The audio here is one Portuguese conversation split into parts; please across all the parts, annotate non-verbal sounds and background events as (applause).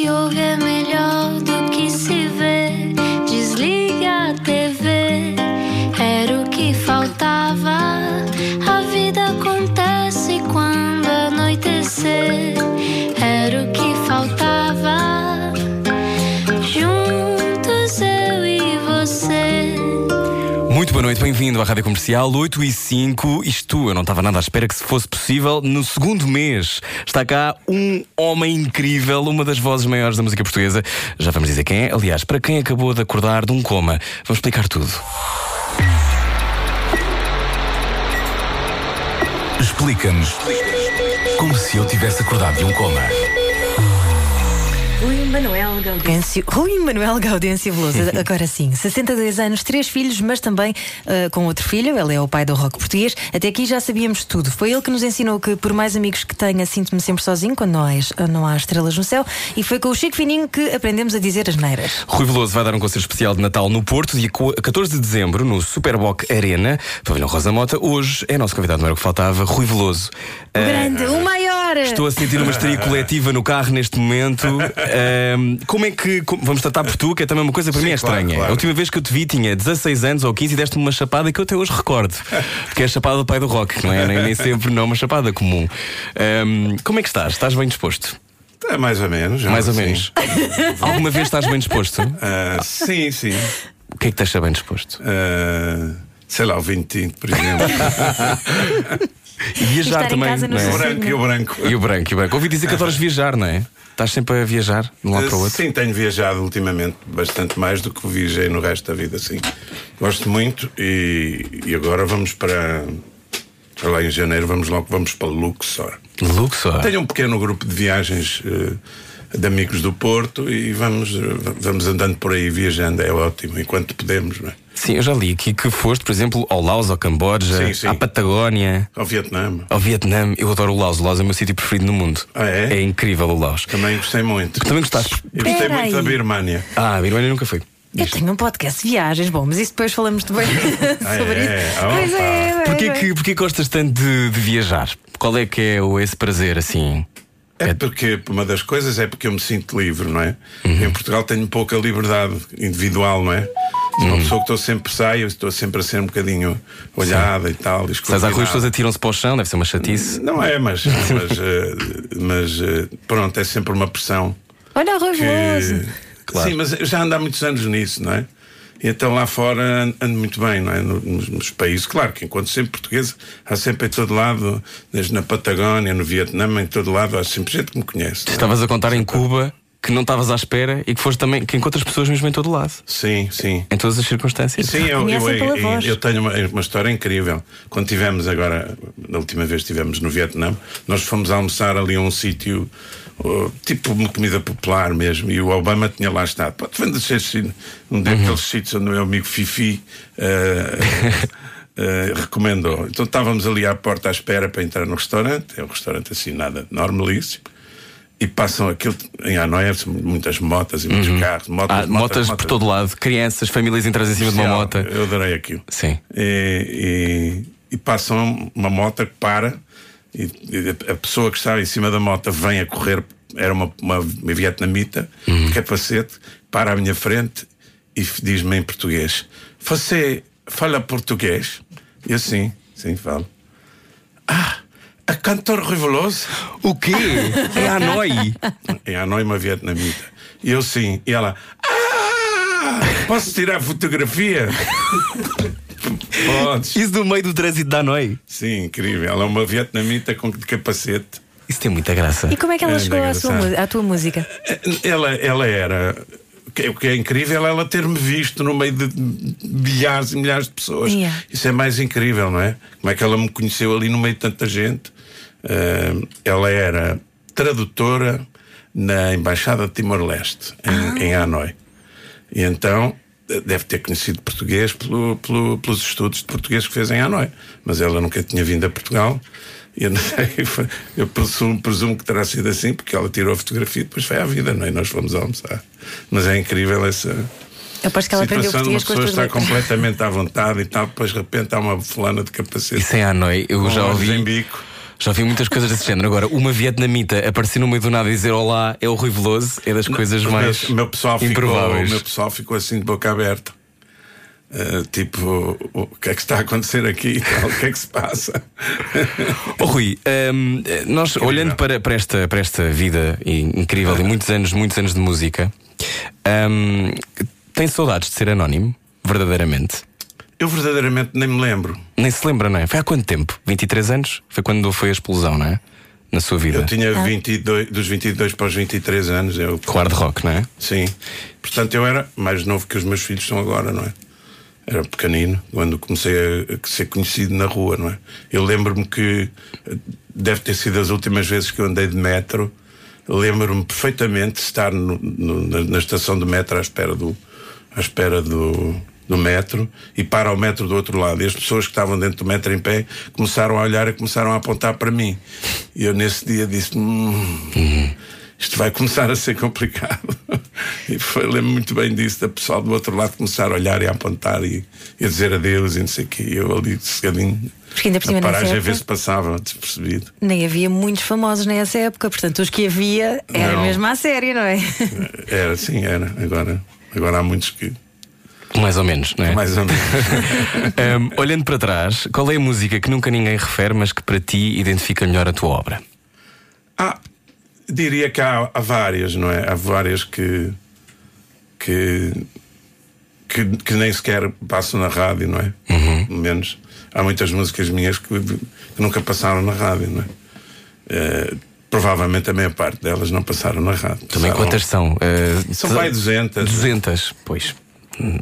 se ouve é bem-vindo à Rádio Comercial 8 e 5. Isto eu não estava nada à espera que se fosse possível. No segundo mês está cá um homem incrível, uma das vozes maiores da música portuguesa. Já vamos dizer quem é. Aliás, para quem acabou de acordar de um coma, vamos explicar tudo. Explica-nos como se eu tivesse acordado de um coma. Rui Manuel Gaudêncio. Rui Manuel Gaudêncio Veloso, (laughs) agora sim, 62 anos, três filhos, mas também ah, com outro filho, ele é o pai do rock português. Até aqui já sabíamos tudo. Foi ele que nos ensinou que, por mais amigos que tenha, sinto-me sempre sozinho quando não há, não há estrelas no céu. E foi com o Chico Fininho que aprendemos a dizer as neiras. Rui Veloso vai dar um concerto especial de Natal no Porto, dia co- 14 de dezembro, no Superboc Arena, Pavilhão Rosa Mota. Hoje é nosso convidado, não era o que faltava, Rui Veloso. O Ah, grande, o maior! Estou a sentir uma histeria coletiva no carro neste momento. (laughs) Como é que. como- vamos tratar por tu, que é também uma coisa para Sim, mim é claro, estranha. claro. A última vez que eu te vi tinha 16 anos ou 15 e deste-me uma chapada que eu até hoje recordo. Que é a chapada do pai do rock, não é? Nem, nem sempre não é uma chapada comum. Ahm, como é que estás? Estás bem disposto? É mais ou menos. Mais ou menos. (laughs) Alguma vez estás bem disposto? Ah, sim, sim. O que é que te deixa bem disposto? Ah, sei lá, o vinho tinto, por exemplo. (laughs) E viajar também. não é? o branco e o branco. E o branco, e o branco. Ouvi dizer que adoras viajar, não é? Estás sempre a viajar de um lado para o outro. Sim, tenho viajado ultimamente bastante mais do que viajei no resto da vida, sim. Gosto muito e, e agora vamos para. lá em janeiro, vamos logo vamos para Luxor. Luxor. Tenho um pequeno grupo de viagens eh, de amigos do Porto e vamos, vamos andando por aí viajando, é ótimo, enquanto podemos, não é? Sim, eu já li aqui que foste, por exemplo, ao Laos, ao Camboja, Sim, sim. à Patagónia. Ao Vietnã. Ao Vietnã, eu adoro o Laos. O Laos é o meu sítio preferido no mundo. Ah, é? É incrível o Laos. Também gostei muito. Também gostaste? Eu gostei muito da aí. Birmânia. Ah, a Birmania nunca foi. Eu tenho um podcast de viagens, bom, mas isso depois falamos também (laughs) (laughs) sobre é? isso. Opa. Pois é, é, Porquê é. que, porquê que gostas tanto de, de viajar? Qual é que é o, esse prazer assim? É porque uma das coisas é porque eu me sinto livre, não é? Uhum. Em Portugal tenho pouca liberdade individual, não é? Sou Uhum. uma pessoa que estou sempre saio, estou sempre a ser um bocadinho olhada e tal. Sais à rua e as pessoas atiram-se para o chão, deve ser uma chatice. Não é, mas, mas, eh, mas eh, pronto, é sempre uma pressão Olha o Rui que. Claro. Sim, mas já ando há muitos anos nisso, não é? E então lá fora an- ando muito bem, não é? No- Nos, nos países, claro que enquanto sempre português, há sempre em todo lado, desde na Patagónia, no Vietnã, em todo lado, há sempre gente que me conhece. é? Estavas a contar em Cuba que não estavas à espera e que foste também que encontras pessoas mesmo em todo lado. Sim, sim. Em todas as circunstâncias. Sim, eu, eu, eu- eu tenho uma, uma história incrível. Quando tivemos agora, na última vez que estivemos no Vietnã, nós fomos almoçar ali a um sítio, tipo uma comida popular mesmo, e o Obama tinha lá estado. Pode vender ser um daqueles sítios onde o meu amigo Fifi. eh, (laughs) eh, recomendou. Então estávamos ali à porta à espera para entrar no restaurante. É um restaurante assim, nada normalíssimo. E passam aquilo em Hanoi, muitas motas e muitos carros. Motas, motas por todo lado, crianças, famílias entras em cima de uma mota. Eu adorei aquilo. Sim. E, e, e passam uma moto que para e, e a pessoa que estava em cima da moto vem a correr, era uma, uma, uma vietnamita de capacete, para à minha frente e diz-me em português: Você fala português? E assim, sim, falo. Ah, a cantor Reveloso? O quê? É Hanoi. Em Hanoi, uma vietnamita. E eu sim. E ela: Ah, posso tirar fotografia? (laughs) Podes. Isso do meio do trânsito de Hanoi. Sim, incrível. Ela é uma vietnamita com de capacete. Isso tem muita graça. E como é que ela É, chegou à, sua, à tua música? Ela, ela era. O que, é incrível é ela ter-me visto no meio de milhares e milhares de pessoas. Yeah. Isso é mais incrível, não é? Como é que ela me conheceu ali no meio de tanta gente? Ah, ela era tradutora na Embaixada de Timor-Leste, em, em Hanoi. E então deve ter conhecido português pelo- pelo- pelos estudos de português que fez em Hanoi. Mas ela nunca tinha vindo a Portugal. Eu, sei, (laughs) eu presumo, presumo que terá sido assim, porque ela tirou a fotografia e depois foi à vida, não é? E nós fomos almoçar. Mas é incrível essa Eu aposto que ela aprendeu situação de uma pessoa letras. completamente à vontade e tal, depois de repente há uma fulana de capacete. Isso em Hanoi, eu com já ouvi. em bico. Já vi muitas coisas desse género. Agora, uma vietnamita aparecer no meio do nada e dizer olá é o Rui Veloso é das coisas O mais meu, meu pessoal ficou, improváveis. o meu pessoal ficou assim de boca aberta. Uh, tipo, o, que é que está a acontecer aqui? (laughs) O que é que se passa? Oh, Rui, hum, nós olhando para, para, esta, para esta vida in- incrível e muitos anos, muitos anos de música, hum, tem saudades de ser anónimo? Verdadeiramente? Eu verdadeiramente nem me lembro. Nem se lembra, não é? Foi há quanto tempo? 23 anos? Foi quando foi a explosão, não é? Na sua vida. Eu tinha 22, dos 22 para os 23 anos. Eu, Com hard rock, não é? sim. Portanto, eu era mais novo que os meus filhos são agora, não é? Era pequenino quando comecei a, a ser conhecido na rua, não é? Eu lembro-me que eh, deve ter sido as últimas vezes que eu andei de metro. Lembro-me perfeitamente de estar no- no- na, na estação de metro à espera do, à espera do, do metro e para o metro do outro lado. E as pessoas que estavam dentro do metro em pé começaram a olhar e começaram a apontar para mim. E eu nesse dia disse: hum, isto vai começar a ser complicado. (laughs) E foi, lembro muito bem disso, da pessoal do outro lado começar a olhar e a apontar e, e a dizer adeus e não sei o quê. E eu ali sossegadinho. Porque ainda por cima nessa paragem a ver se passava despercebido. Nem havia muitos famosos nessa época, portanto, os que havia era Não. mesmo à série, não é? Era, sim, era. Agora, agora há muitos que. Mais ou menos, não é? Mais ou menos. (laughs) Hum, olhando para trás, qual é a música que nunca ninguém refere, mas que para ti identifica melhor a tua obra? Ah, diria que há, há várias, não é? Há várias que, que, que, que nem sequer passam na rádio, não é? Pelo menos há muitas músicas minhas que, que nunca passaram na rádio, não é? Eh, provavelmente a maior parte delas não passaram na rádio. Também Passaram- quantas são? Uh, São pai 200. 200, pois.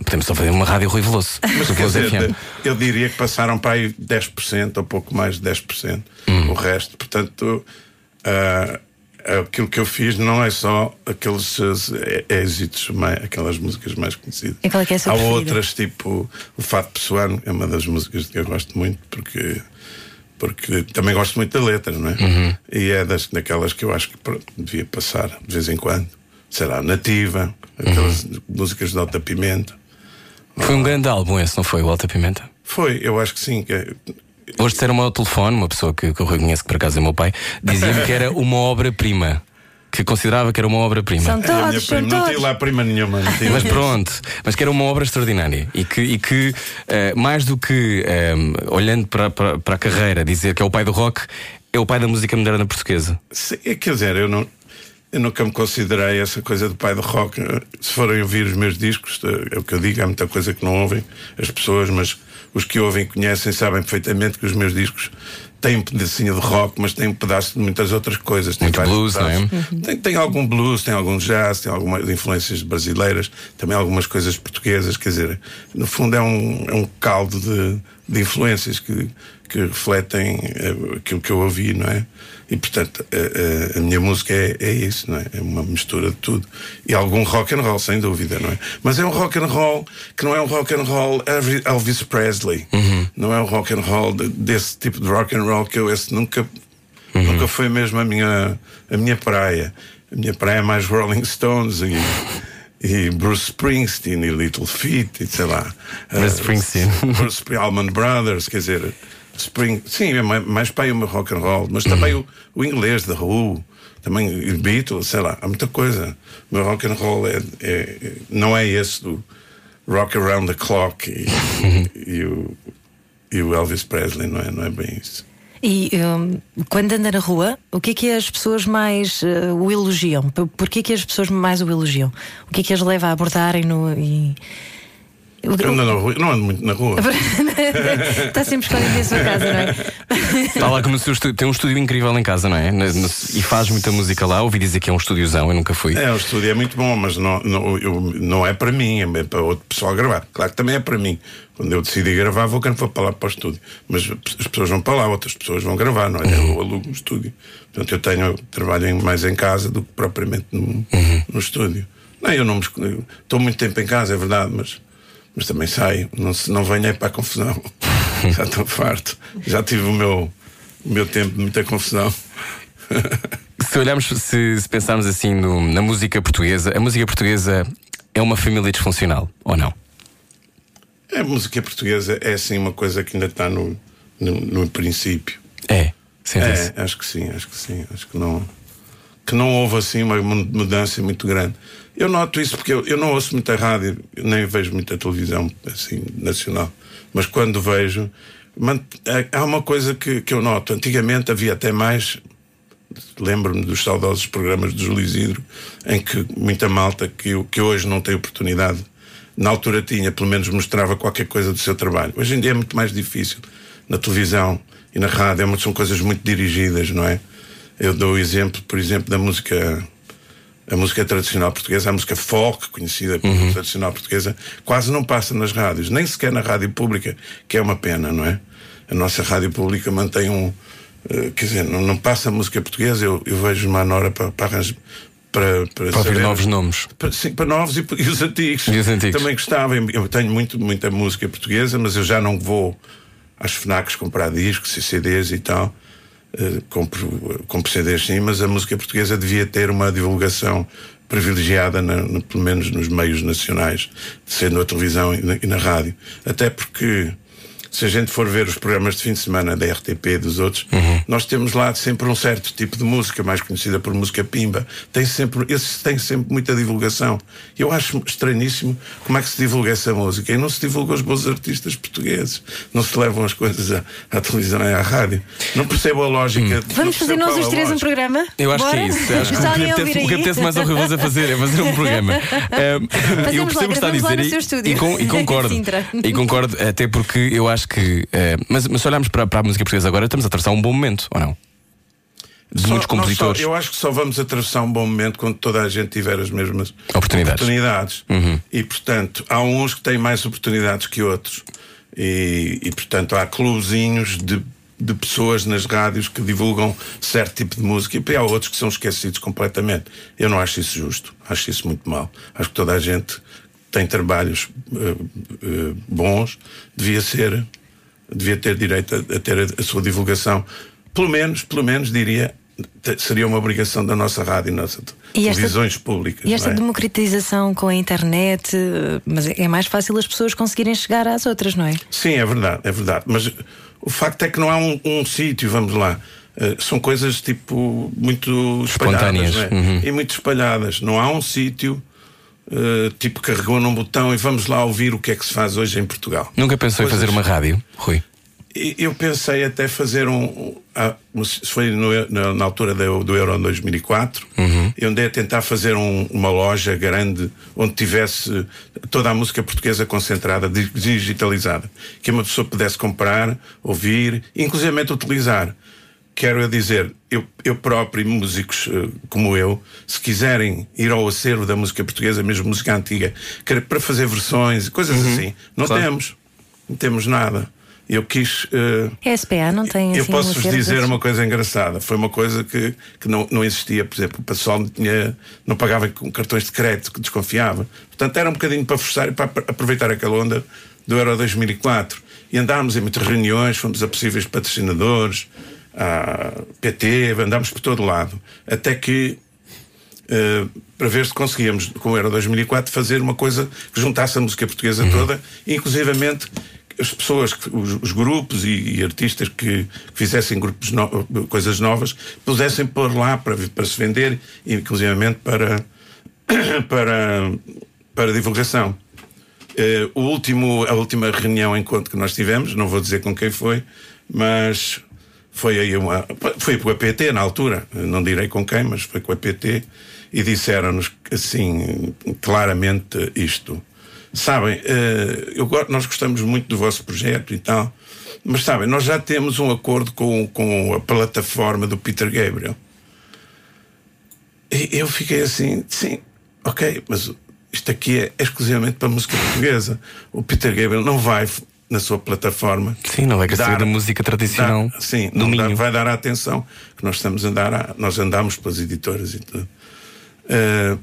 Podemos só fazer uma rádio Rui Veloso. Mas quer dizer, FM. eu diria que passaram para aí 10% ou pouco mais de 10%. Hum. O resto, portanto, ah, aquilo que eu fiz não é só aqueles eh, êxitos, mais- aquelas músicas mais conhecidas. E qual é que é a sua Há preferida? outras, tipo o Fato Pessoano, é uma das músicas que eu gosto muito, porque. Porque também gosto muito da letra, não é? Uhum. E é das, daquelas que eu acho que pronto, devia passar de vez em quando. Sei lá, Nativa, aquelas Uhum. músicas de Alta Pimenta. Foi um grande álbum esse, não foi? O Alta Pimenta? Foi, eu acho que sim. É- Hoje disseram-me ao telefone, uma pessoa que, que eu reconheço que por acaso é meu pai, dizia-me que era uma obra-prima. Que considerava que era uma obra-prima. São É todos, são prima. Não todos. tinha lá prima nenhuma. Não tinha. Mas pronto, mas que era uma obra extraordinária e que, e que eh, mais do que eh, olhando para, para, para a carreira, dizer que é o pai do rock, é o pai da música moderna portuguesa. É, Quer dizer, eu, não, eu nunca me considerei essa coisa do pai do rock. Se forem ouvir os meus discos, eh, é o que eu digo, há muita coisa que não ouvem as pessoas, mas os que ouvem conhecem, sabem perfeitamente que os meus discos têm um pedacinho de rock, mas têm um pedaço de muitas outras coisas. Tem Muito blues, não é? pedaços. Tem, tem algum blues, tem algum jazz, tem algumas influências brasileiras, também algumas coisas portuguesas. Quer dizer, no fundo é um, é um caldo de, de influências que, que refletem eh, aquilo que eu ouvi, não é? E portanto, a, a- a minha música é, é isso, não é? É uma mistura de tudo. E algum rock and roll, sem dúvida, não é? Mas é um rock and roll que não é um rock and roll Elvi- Elvis Presley. Não é um rock and roll de- desse tipo de rock and roll que eu esse nunca Nunca foi mesmo a minha, a minha praia. A minha praia é mais Rolling Stones e, e Bruce Springsteen e Little Feat e sei lá. Bruce Eh, Springsteen. Bruce Allman Brothers, quer dizer, Spring, sim, é mais, para o meu rock and roll, mas também o, o inglês da Who, também o Beatles, sei lá, há muita coisa. O meu rock and roll é, é- não é esse do Rock Around the Clock e, (laughs) e o, e o Elvis Presley, não é, não é bem isso. E hum, quando anda na rua, o que é que as pessoas mais eh, o elogiam? Por- Porquê que as pessoas mais o elogiam? O que é que as leva a abordarem no. E... Eu ando na rua, não ando muito na rua. (laughs) Está sempre escondido em sua casa, não é? Está lá que no seu estúdio, tem um estúdio incrível em casa, não é? E faz muita música lá. Ouvi dizer que é um estúdiozão, eu nunca fui. É, o estúdio é muito bom, mas não, não, eu- não é para mim, é para outro pessoal gravar. Claro que também é para mim. Quando eu decidi gravar, vou, vou para lá para o estúdio. Mas as pessoas vão para lá, outras pessoas vão gravar, não é? Eu alugo um estúdio. Portanto, eu tenho, trabalho mais em casa do que propriamente no, no estúdio. Não, eu não me Estou muito tempo em casa, é verdade, mas, mas também saio. Não, se- não venho aí para a confusão. (laughs) Já estou farto. Já tive o meu, o meu tempo de muita confusão. Se olharmos, se, se pensarmos assim no- na música portuguesa, a música portuguesa é uma família disfuncional, ou não? A música portuguesa é assim uma coisa que ainda está no, no, no princípio. É. Sente-se. É, acho que sim, acho que sim. Acho que não, que não houve assim uma mu- mudança muito grande. Eu noto isso porque eu, eu não ouço muita rádio, nem vejo muita televisão assim nacional. Mas quando vejo, é- há uma coisa que, que eu noto. Antigamente havia até mais. Lembro-me dos saudosos programas do Júlio Isidro, em que muita malta que, que hoje não tem oportunidade, na altura tinha, pelo menos mostrava qualquer coisa do seu trabalho. Hoje em dia é muito mais difícil. Na televisão e na rádio é são coisas muito dirigidas, não é? Eu dou o exemplo, por exemplo, da música a música tradicional portuguesa, a música folk, conhecida como Uhum. tradicional portuguesa, quase não passa nas rádios, nem sequer na rádio pública, que é uma pena, não é? A nossa rádio pública mantém um. eh, quer dizer, não, não passa música portuguesa, eu, eu vejo uma nora para, para arranjar. Para, para, Para ouvir novos nomes. para, sim, para novos e, e os antigos. E os antigos. Também gostava. Eu tenho muito, muita música portuguesa, mas eu já não vou às FNACs comprar discos e CDs e tal. Eh, compro, CDs sim, mas a música portuguesa devia ter uma divulgação privilegiada, na- pelo menos nos meios nacionais, sendo a televisão e na, e na rádio. Até porque. Se a gente for ver os programas de fim de semana da RTP e dos outros, nós temos lá sempre um certo tipo de música, mais conhecida por música pimba. Tem sempre, esse tem sempre muita divulgação. Eu acho estranhíssimo como é que se divulga essa música. E não se divulga os bons artistas portugueses. Não se levam as coisas à, à televisão e à rádio. Não percebo a lógica. não Vamos fazer nós qual os três um programa? Eu acho Bora? que é isso. Eu acho que o que apetece, ouvir o que aí? apetece mais ao Veloso a fazer é fazer um (laughs) programa. Um, eu percebo o que está a dizer e- e, com- e (laughs) concordo. E concordo, até porque eu acho que. eh, mas, mas se olharmos para, para a música portuguesa agora, estamos a atravessar um bom momento, ou não? De Só- muitos compositores. só- eu acho que só vamos atravessar um bom momento quando toda a gente tiver as mesmas Oportunidades. oportunidades. E, portanto, há uns que têm mais oportunidades que outros. E, e, portanto, há clubezinhos de, de pessoas nas rádios que divulgam certo tipo de música e há outros que são esquecidos completamente. Eu não acho isso justo. Acho isso muito mal. Acho que toda a gente tem trabalhos eh, eh, bons, devia ser devia ter direito a, a ter a, a sua divulgação. Pelo menos, pelo menos diria, seria uma obrigação da nossa rádio e esta- televisões públicas. E esta não é? democratização com a internet, eh, mas é mais fácil as pessoas conseguirem chegar às outras, não é? Sim, é verdade, é verdade. Mas o facto é que não há um, um sítio, vamos lá. Eh, são coisas tipo muito espalhadas é? uhum. e muito espalhadas. Não há um sítio eh, tipo carregou num botão e vamos lá ouvir o que é que se faz hoje em Portugal. Nunca pensou em Coisas- fazer uma rádio, Rui? Eu pensei até fazer um. um- ah, foi no- na, altura do, do Euro 2004. Eu andei a tentar fazer um- uma loja grande onde tivesse toda a música portuguesa concentrada, di- digitalizada. Que uma pessoa pudesse comprar, ouvir, inclusive utilizar. Quero eu dizer, eu, eu próprio e músicos eh, como eu, se quiserem ir ao acervo da música portuguesa, mesmo música antiga, para fazer versões e coisas assim, não Claro. temos. Não temos nada. Eu quis. eh, A SPA não tem eu assim, posso um vos dizer uma coisa engraçada. Foi uma coisa que, que não, não existia. Por exemplo, o pessoal não, tinha, não pagava com cartões de crédito, que desconfiava. Portanto, era um bocadinho para forçar e para apro- aproveitar aquela onda do Euro 2004. E andámos em muitas reuniões, fomos a possíveis patrocinadores, à PT, andámos por todo lado. Até que eh, para ver se conseguíamos, com o Euro 2004, fazer uma coisa que juntasse a música portuguesa toda, e, inclusivamente as pessoas, os, os grupos e, e artistas que, fizessem grupos no- coisas novas, pudessem pôr lá para, para se vender, inclusivamente para, (coughs) para, para divulgação. Eh, o último, a última reunião, encontro que nós tivemos, não vou dizer com quem foi, mas foi aí uma. Foi com a PT na altura, não direi com quem, mas foi com a PT, e disseram-nos assim, claramente isto. Sabem, eh, eu, nós gostamos muito do vosso projeto e tal, mas sabem, nós já temos um acordo com, com a plataforma do Peter Gabriel. E eu fiquei assim, sim, ok, mas isto aqui é exclusivamente para música portuguesa. O Peter Gabriel não vai na sua plataforma. Sim, não vai querer dar- da música tradicional dar- sim, do não dá- vai dar a atenção que nós estamos a dar. a- nós andamos pelas editoras e tudo. Eh,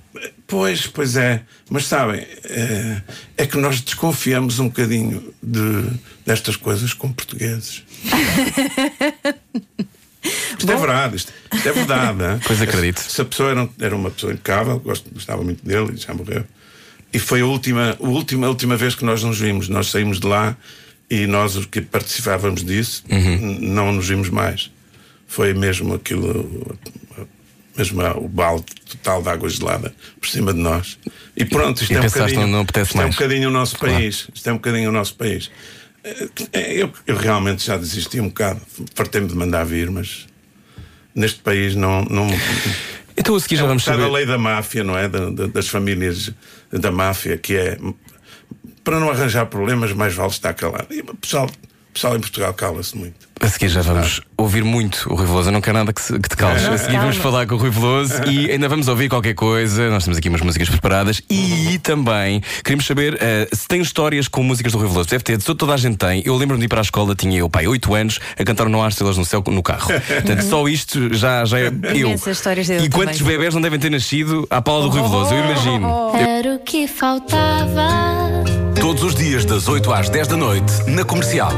pois, pois é, mas sabem, eh, é que nós desconfiamos um bocadinho de, destas coisas com portugueses. (laughs) Isto é verdade, isto, isto é verdade. (laughs) hein? Pois acredito. Essa pessoa era, era uma pessoa impecável, gostava muito dele e já morreu. E foi a última, a última, a última vez que nós nos vimos. Nós saímos de lá e nós, os que participávamos disso, Uhum. não nos vimos mais. foi mesmo aquilo, mesmo o balde total de água gelada por cima de nós. E pronto, isto E é um bocadinho, não- isto é um mais. bocadinho o nosso Claro. país. Isto é um bocadinho o nosso país. Eh, Eu, eu realmente já desisti um bocado, fartei-me de mandar vir, mas neste país não. não Então a seguir já é um vamos saber. a lei da máfia, não é? Da- da- das famílias da máfia, que é para não arranjar problemas, mais vale estar calado. E o pessoal, o pessoal em Portugal cala-se muito. A seguir já vamos ouvir muito o Rui Veloso. Eu não quero nada que, se- que te cales. A se seguir vamos falar com o Rui Veloso e ainda vamos ouvir qualquer coisa. Nós temos aqui umas músicas preparadas e também queremos saber eh, se tem histórias com músicas do Rui Veloso. Deve ter, toda a gente tem. Eu lembro-me de ir para a escola, tinha eu, pai, 8 anos, a cantar No Ar Estrelas no Céu no carro. Portanto, só isto já, já é eu. Imensas histórias dele E quantos também. bebés não devem ter nascido à pala do Rui Veloso? Eu imagino. Era o que faltava. Todos os dias das 8 às 10 da noite, na comercial.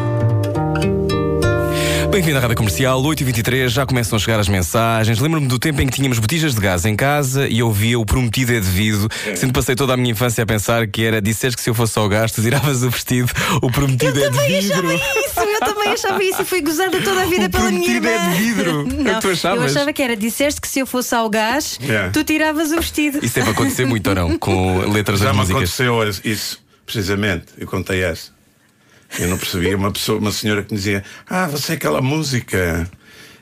Bem-vindo à Rádio Comercial, 8h23, já começam a chegar as mensagens. Lembro-me do tempo em que tínhamos botijas de gás em casa e eu via o prometido é devido. Sendo que passei toda a minha infância a pensar que era disseste que se eu fosse ao gás, tu tiravas o vestido, o prometido é de também vidro. achava isso, eu também achava isso e fui gozada toda a vida O pela minha prometido irmã. é de vidro. É o que Não, tu achavas? Eu achava que era, disseste que se eu fosse ao gás, Yeah. tu tiravas o vestido. Isso deve acontecer muito ou não? Com (laughs) letras Já das me músicas. aconteceu isso, precisamente. Eu contei essa. Eu não percebia. Uma, pessoa, uma senhora que me dizia: Ah, você é aquela música.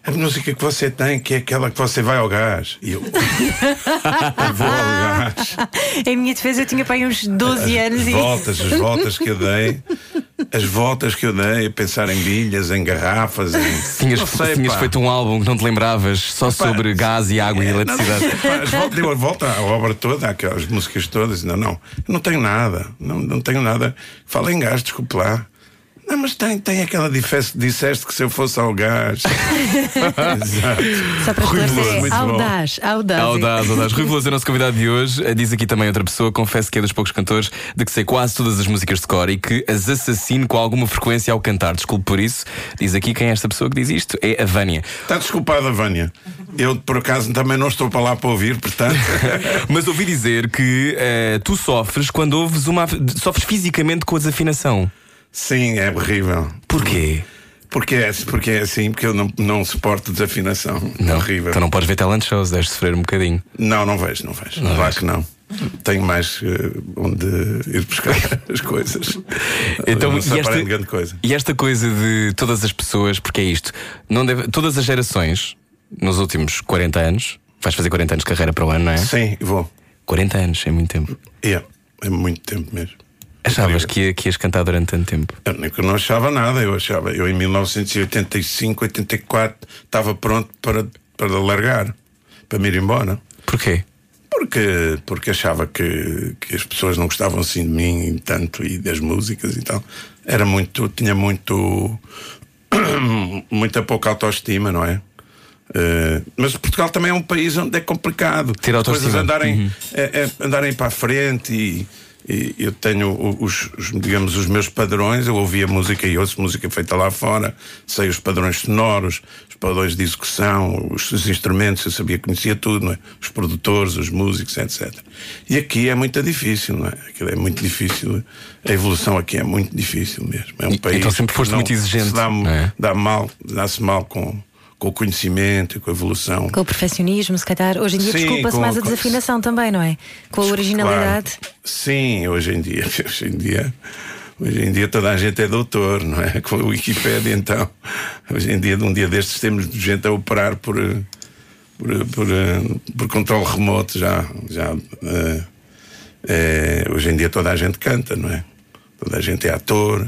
A música que você tem, que é aquela que você vai ao gás. E eu. eu vou ao gás. (laughs) Em minha defesa eu tinha para aí uns 12 anos As e. voltas, as voltas que eu dei. As voltas que eu dei a pensar em bilhas, em garrafas, em. Tinhas, sei, tinhas feito um álbum que não te lembravas só sobre gás e água e É, eletricidade. As voltas- deu a volta à obra toda, aquelas músicas todas. Não, não, eu não tenho nada. Não, não tenho nada. Fala em gás, desculpe lá. Não, mas tem, tem aquela diferença. Disseste que se eu fosse ao gás. (laughs) Exato. Só para Rui Veloso, é bom. audaz, audaz. Audaz, audaz. Rui Veloso é o nosso convidado de hoje. Eh, Diz aqui também outra pessoa, confesso que é dos poucos cantores de que sei quase todas as músicas de cor e que as assassino com alguma frequência ao cantar. Desculpe por isso. Diz aqui quem é esta pessoa que diz isto. É a Vânia. Está desculpada, Vânia. Eu, por acaso, também não estou para lá para ouvir, portanto. (laughs) Mas ouvi dizer que eh, tu sofres quando ouves uma. sofres fisicamente com a desafinação. Sim, é horrível. Porquê? Porque é, porque é assim, porque eu não, não suporto desafinação. É horrível. Então não podes ver talent shows, deves sofrer um bocadinho. Não, não vejo, não vejo. claro que não. Tenho mais eh, onde ir buscar (laughs) as coisas. (laughs) Então, não e esta- grande coisa. E esta coisa de todas as pessoas, porque é isto, não deve, todas as gerações, nos últimos 40 anos, vais fazer 40 anos de carreira para o ano, não é? Sim, vou. 40 anos, é muito tempo. É, é muito tempo mesmo. Achavas que, ia- que ias cantar durante tanto tempo? Eu, eu não achava nada, eu achava, eu em 1985, 84, estava pronto para, para largar, para me ir embora. Porquê? Porque, porque achava que, que as pessoas não gostavam assim de mim tanto e das músicas e tal. Era muito, tinha muito, (clears throat) muita pouca autoestima, não é? Eh, mas Portugal também é um país onde é complicado Ter as coisas andarem, é- é andarem para a frente e, e eu tenho os, os, digamos, os meus padrões. Eu ouvia música e ouço música feita lá fora, sei os padrões sonoros, os padrões de execução, os, os instrumentos, eu sabia, conhecia tudo, é? os produtores, os músicos, etc. E aqui é muito difícil, não é? Aquilo é muito difícil. A evolução aqui é muito difícil mesmo. É um E- país então sempre foste muito exigente, dá, é? dá mal, dá-se mal com, com o conhecimento e com a evolução. Com o perfeccionismo, se calhar. Hoje em dia desculpa-se mais a com- desafinação também, não é? Com a originalidade. Claro. Sim, hoje em dia, (laughs) hoje em dia, hoje em dia toda a gente é doutor, não é? Com a Wikipédia, então, hoje em dia, de um dia destes, temos gente a operar por, por, por, eh, por controle remoto já. já eh, eh, hoje em dia toda a gente canta, não é? Toda a gente é ator,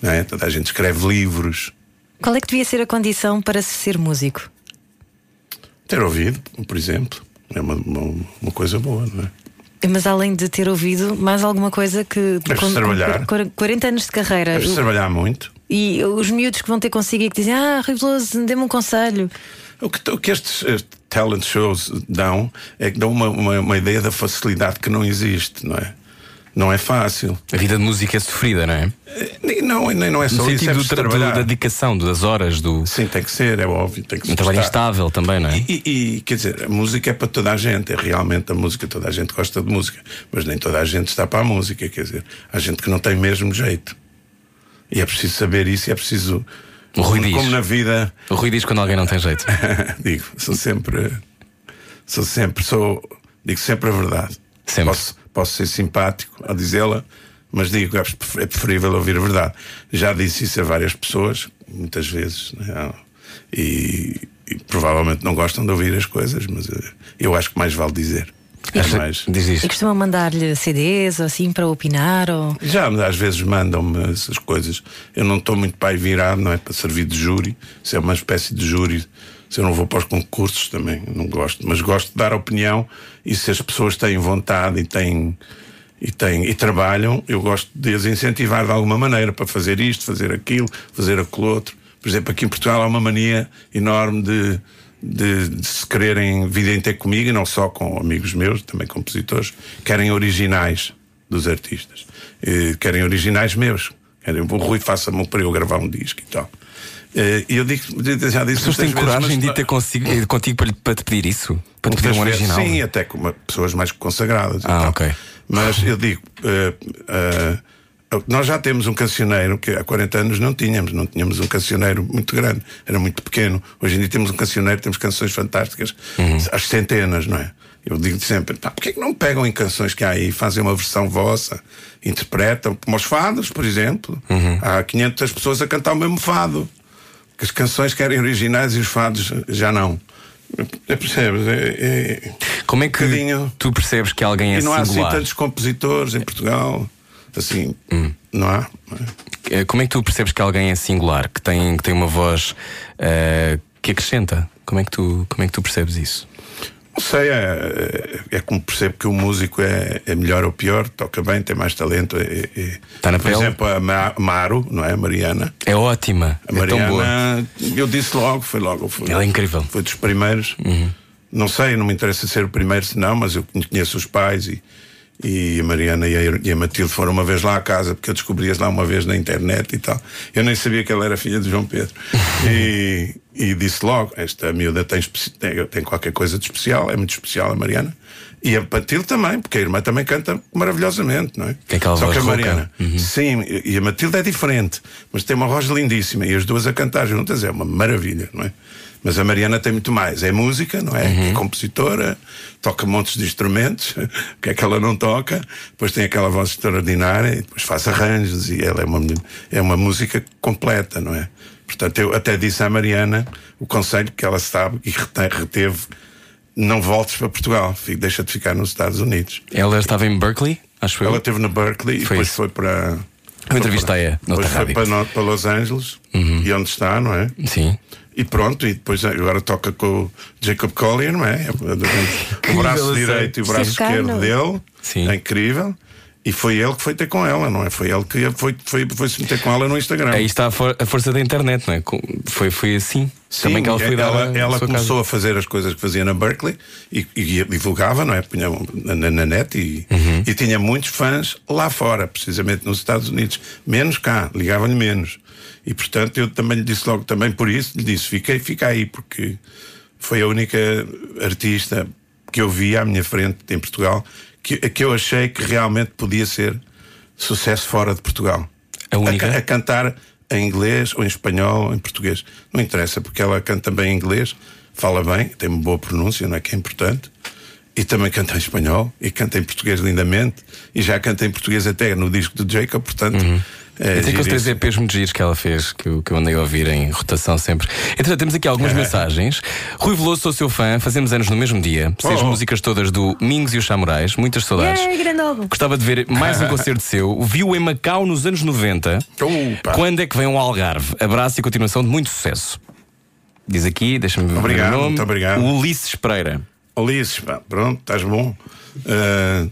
não é? Toda a gente escreve livros. Qual é que devia ser a condição para se ser músico? Ter ouvido, por exemplo, é uma, uma, uma coisa boa, não é? Mas além de ter ouvido, mais alguma coisa que. Deves trabalhar. com 40 anos de carreira. Deves trabalhar muito. E os miúdos que vão ter consigo e que dizem: Ah, Rui Veloso, dê-me um conselho. O que, o que estes eh, talent shows dão é que dão uma, uma, uma ideia da facilidade que não existe, não é? Não é fácil. A vida de música é sofrida, não é? Eh, não, nem não é No só isso, é sentido tra- do- trabalhar. da dedicação, das horas, do Sim, tem que ser, é óbvio. Tem que um trabalho instável também, não é? E, e, quer dizer, a música é para toda a gente, é realmente a música, toda a gente gosta de música, mas nem toda a gente está para a música, quer dizer, há gente que não tem mesmo jeito. E é preciso saber isso, e é preciso O Rui como, diz. como na vida, O Rui diz quando alguém não tem jeito. (laughs) digo, sou sempre, sou sempre, sou, digo sempre a verdade. Sempre. Posso, posso ser simpático a dizê-la, mas digo que é preferível ouvir a verdade. Já disse isso a várias pessoas, muitas vezes, né? e, e provavelmente não gostam de ouvir as coisas, mas eh, eu acho que mais vale dizer. É Acha- mais. Diz E costumam mandar-lhe CDs ou assim para opinar? Ou... Já às vezes mandam-me essas coisas. Eu não estou muito para aí virado, não é? Para servir de júri. Se é uma espécie de júri. Se eu não vou para os concursos também, não gosto. Mas gosto de dar opinião e se as pessoas têm vontade e têm. E, têm, e trabalham, eu gosto de as incentivar de alguma maneira para fazer isto, fazer aquilo, fazer aquilo outro. Por exemplo, aqui em Portugal há uma mania enorme de, de, de se quererem virem ter comigo, e não só com amigos meus, também compositores, querem originais dos artistas. Eh, querem originais meus. Querem, o Rui faça-me para eu gravar um disco e tal. Eh, E eu digo, já disse As pessoas têm coragem de ir ter consigo, eh, contigo para, para te pedir isso? Para te pedir um original? Sim, até com pessoas mais consagradas. Ah, ok. Mas eu digo, eh, nós já temos um cancioneiro que há 40 anos não tínhamos, não tínhamos um cancioneiro muito grande, era muito pequeno. Hoje em dia temos um cancioneiro, temos canções fantásticas, Uhum. às centenas, não é? Eu digo sempre, pá, porquê que não pegam em canções que há aí, fazem uma versão vossa, interpretam, como os fados, por exemplo. Uhum. Há 500 pessoas a cantar o mesmo fado. Que as canções querem originais e os fados já não. É, percebes? É, é- Como é que bocadinho. tu percebes que alguém é E não há assim singular? tantos compositores em Portugal. Assim, Hum. não há. Eh, Como é que tu percebes que alguém é singular, que tem, que tem uma voz eh, que acrescenta? Como é, que tu, como é que tu percebes isso? Não sei, é, é como percebo que o músico é, é melhor ou pior, toca bem, tem mais talento. É, é- Tá na por pele? exemplo, a Ma- Maro, não é? A Mariana. É ótima, A é tão boa. Mariana, eu disse logo, foi logo. Foi, Ela é incrível. Foi dos primeiros. Não sei, não me interessa ser o primeiro, senão, mas eu conheço os pais e, e a Mariana e a, e a Matilde foram uma vez lá à casa, porque eu descobri-as lá uma vez na internet e tal. Eu nem sabia que ela era filha de João Pedro. (laughs) e, e disse logo: esta miúda tem, tem, qualquer coisa de especial, é muito especial a Mariana. E a Matilde também, porque a irmã também canta maravilhosamente, não é? Tem aquela Só que a. Mariana, sim, e a Matilde é diferente, mas tem uma voz lindíssima e as duas a cantar juntas é uma maravilha, não é? Mas a Mariana tem muito mais. É música, não é? É compositora, toca montes de instrumentos, (laughs) o que é que ela não toca? Depois tem aquela voz extraordinária, e depois faz arranjos e ela é uma, é uma música completa, não é? Portanto, eu até disse à Mariana o conselho que ela sabe e rete- reteve: não voltes para Portugal, deixa de ficar nos Estados Unidos. Ela estava em Berkeley, acho eu. Ela esteve na Berkeley e Foi depois isso. foi para. Eu entrevistei-a Depois foi rádio. para, no- para Los Angeles e onde está, não é? Sim. E pronto, e depois agora toca com o Jacob Collier, não é? O braço direito e o braço esquerdo dele. Sim. É incrível. E foi ele que foi ter com ela, não é? Foi ele que foi, foi, foi se meter com ela no Instagram. Aí está a, for- a força da internet, não é? Foi, foi assim. Sim, Também que ela foi ela, ela começou casa. a fazer as coisas que fazia na Berkeley e, e divulgava, não é? Punha na, na net e, Uhum. e tinha muitos fãs lá fora, precisamente nos Estados Unidos. Menos cá, ligavam-lhe menos. E portanto eu também lhe disse logo, também por isso, lhe disse: fica, fica aí, porque foi a única artista que eu vi à minha frente em Portugal que, que eu achei que realmente podia ser sucesso fora de Portugal. A única? ca- a cantar em inglês ou em espanhol ou em português. Não interessa, porque ela canta bem em inglês, fala bem, tem uma boa pronúncia, não é que é importante. E também canta em espanhol e canta em português lindamente. E já canta em português até no disco do Jacob, portanto. É, Eu tenho aqueles três. EPs muito giros que ela fez, que eu, que eu andei a ouvir em rotação sempre. Entretanto, temos aqui algumas mensagens. Rui Veloso, sou seu fã, fazemos anos no mesmo dia. Sei as Oh. músicas todas do Mingos e os Samurais, muitas saudades. Álbum. Gostava de ver mais um (laughs) concerto seu. Viu em Macau nos anos 90. Opa. Quando é que vem ao Algarve? Abraço e continuação de muito sucesso. Diz aqui, deixa-me ver Obrigado, o nome. muito obrigado. Ulisses Pereira. Ulisses, pronto, estás bom. Ah,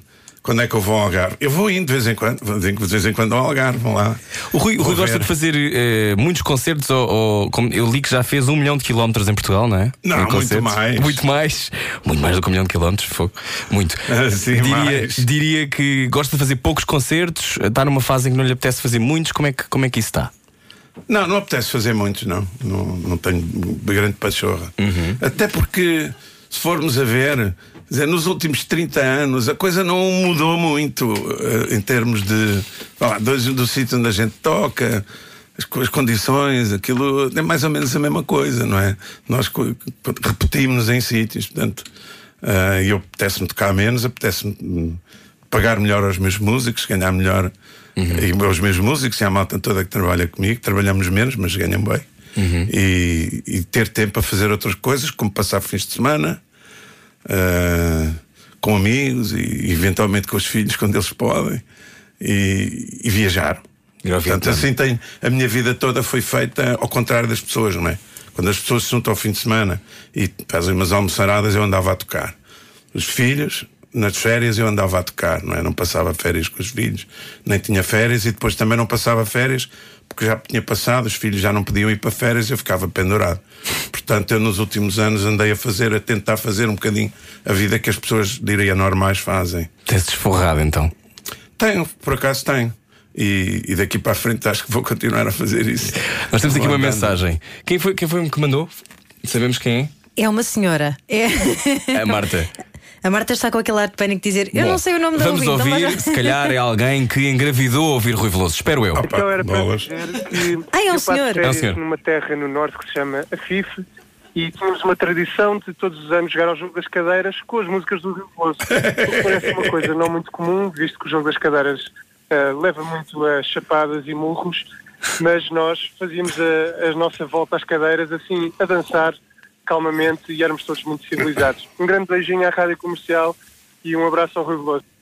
quando é que eu vou ao Algarve? Eu vou indo de vez em quando, de vez em quando ao Algarve, vão lá. O Rui, o Rui gosta de fazer eh, muitos concertos, ou, ou- como eu li que já fez um milhão de quilómetros em Portugal, não é? Não, muito concertos. mais. Muito mais. Muito mais do que um milhão de quilómetros, fogo. Muito. (laughs) Sim, diria, diria que gosta de fazer poucos concertos, está numa fase em que não lhe apetece fazer muitos. Como é que, como é que isso está? Não, não apetece fazer muitos, não. Não, não tenho grande pachorra. Até porque, se formos a ver, dizer, nos últimos 30 anos a coisa não mudou muito eh, em termos de. lá, do, do sítio onde a gente toca. as, as condições, aquilo é mais ou menos a mesma coisa, não é? Nós repetimos em sítios, portanto, ah, eu apetece-me tocar menos, apetece-me hum, pagar melhor aos meus músicos, ganhar melhor e aos meus músicos e à malta toda que trabalha comigo, trabalhamos menos, mas ganham bem. E, e ter tempo a fazer outras coisas, como passar fins de semana, ah, com amigos e eventualmente com os filhos quando eles podem, e, e viajar. Portanto, assim tem, a minha vida toda foi feita ao contrário das pessoas, não é? Quando as pessoas se juntam ao fim de semana e fazem umas almoçaradas, eu andava a tocar. Os filhos, nas férias, eu andava a tocar, não é? Não passava férias com os filhos, nem tinha férias e depois também não passava férias porque já tinha passado, os filhos já não podiam ir para férias, eu ficava pendurado. Portanto, eu nos últimos anos andei a fazer, a tentar fazer um bocadinho a vida que as pessoas, diria, normais fazem. Tens desforrado então. Tenho, por acaso tenho. E, e daqui para a frente acho que vou continuar a fazer isso. Nós temos aqui uma andando. mensagem. Quem foi, quem foi que mandou? Sabemos quem É uma senhora. É. é? A Marta. (laughs) A Marta está com aquele ar de pânico de dizer: Eu Bom, não sei o nome da Vamos ouvinte, não ouvir, vais- se calhar é alguém que engravidou ouvir Rui Veloso. Espero eu. Opa, Então era para bolas. dizer que Ah, é um senhor. É um senhor. numa terra no norte que se chama Afife e tínhamos uma tradição de todos os anos jogar ao jogo das cadeiras com as músicas do Rio Veloso. Parece uma coisa não muito comum, visto que o jogo das cadeiras ah, leva muito a chapadas e murros, mas nós fazíamos a, a nossa volta às cadeiras assim, a dançar calmamente e éramos todos muito civilizados. Um grande beijinho à Rádio Comercial e um abraço ao Rio Veloso. (laughs)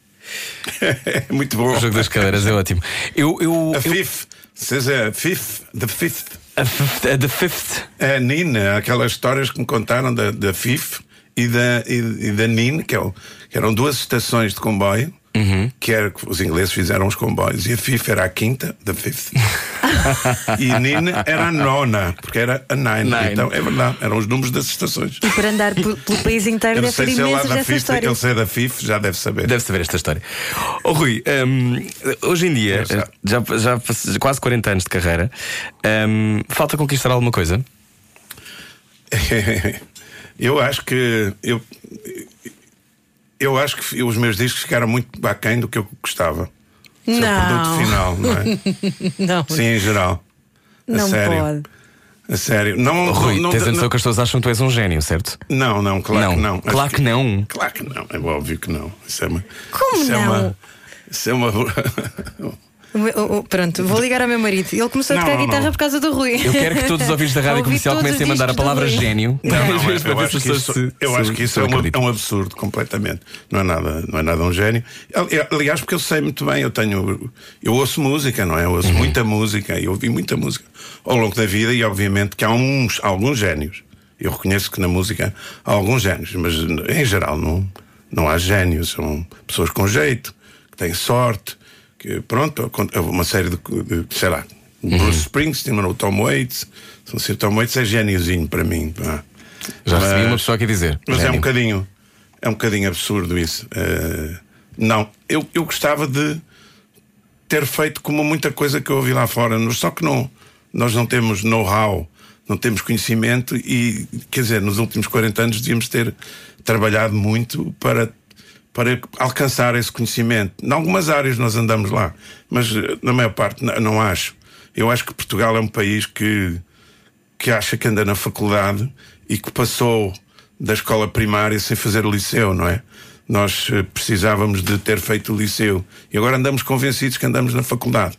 É muito bom. O jogo das cadeiras é ótimo. Eu. eu, A eu fifth, says a fifth, the fifth. a fifth, a the fifth. A Nina, aquelas histórias que me contaram da, da FIF e da, e, e da NIN, que, é o- que eram duas estações de comboio, que era que os ingleses fizeram os comboios, e a FIF era a quinta, the fifth, (laughs) e a NIN era a nona, porque era a nine. Nine. Então é verdade, eram os números das estações. E para andar pelo país inteiro Eu não deve ter sei se ele lá imensas da dessas FIF, histórias. ele sai da FIF, já deve saber. Deve saber esta história. Oh, Rui, hum, hoje em dia, sei. já, já quase 40 anos de carreira, hum, falta conquistar alguma coisa? (laughs) eu acho que eu, eu acho que os meus discos ficaram muito aquém do que eu gostava. Seu Não. produto final, não é? (laughs) Não, Sim, em geral. A não sério. pode. A sério. Não, Rui, não, tens a não, noção que as pessoas acham que tu és um gênio, certo? não, não, claro Não. que não. Claro Acho que não. Claro que não. É óbvio que não. Isso é uma. Como isso É não? uma, isso é uma. (laughs) O pronto, vou ligar ao meu marido. Ele começou a Não, tocar não, guitarra não. por causa do Rui. Eu quero que todos os ouvintes da (laughs) rádio comercial comecem a mandar a palavra gênio. Não, não, eu, acho que isso, pessoas se- eu se- acho que se isso é, uma- é um absurdo completamente. Não é nada, não é nada um gênio. Ali- Aliás, porque eu sei muito bem, eu tenho. Eu ouço música, não é? Eu ouço Uhum. muita música e ouvi muita música ao longo da vida e obviamente que há uns, alguns génios. Eu reconheço que na música há alguns génios, mas em geral não, não há génios. São pessoas com jeito, que têm sorte, que pronto, uma série de, de sei lá, Uhum. Bruce Springsteen, o Tom Waits. O Tom Waits é géniozinho para mim. pá. Já recebi Mas- uma pessoa aqui dizer. mas é um gênio. bocadinho, é um bocadinho absurdo isso. Eh, não, eu, eu gostava de ter feito como muita coisa que eu ouvi lá fora, só que não, nós não temos know-how, não temos conhecimento e, quer dizer, nos últimos 40 anos devíamos ter trabalhado muito para, para alcançar esse conhecimento. Em algumas áreas nós andamos lá, mas eh, na maior parte não, acho. Eu acho que Portugal é um país que que acha que anda na faculdade e que passou da escola primária sem fazer o liceu, não é? Nós eh, precisávamos de ter feito o liceu e agora andamos convencidos que andamos na faculdade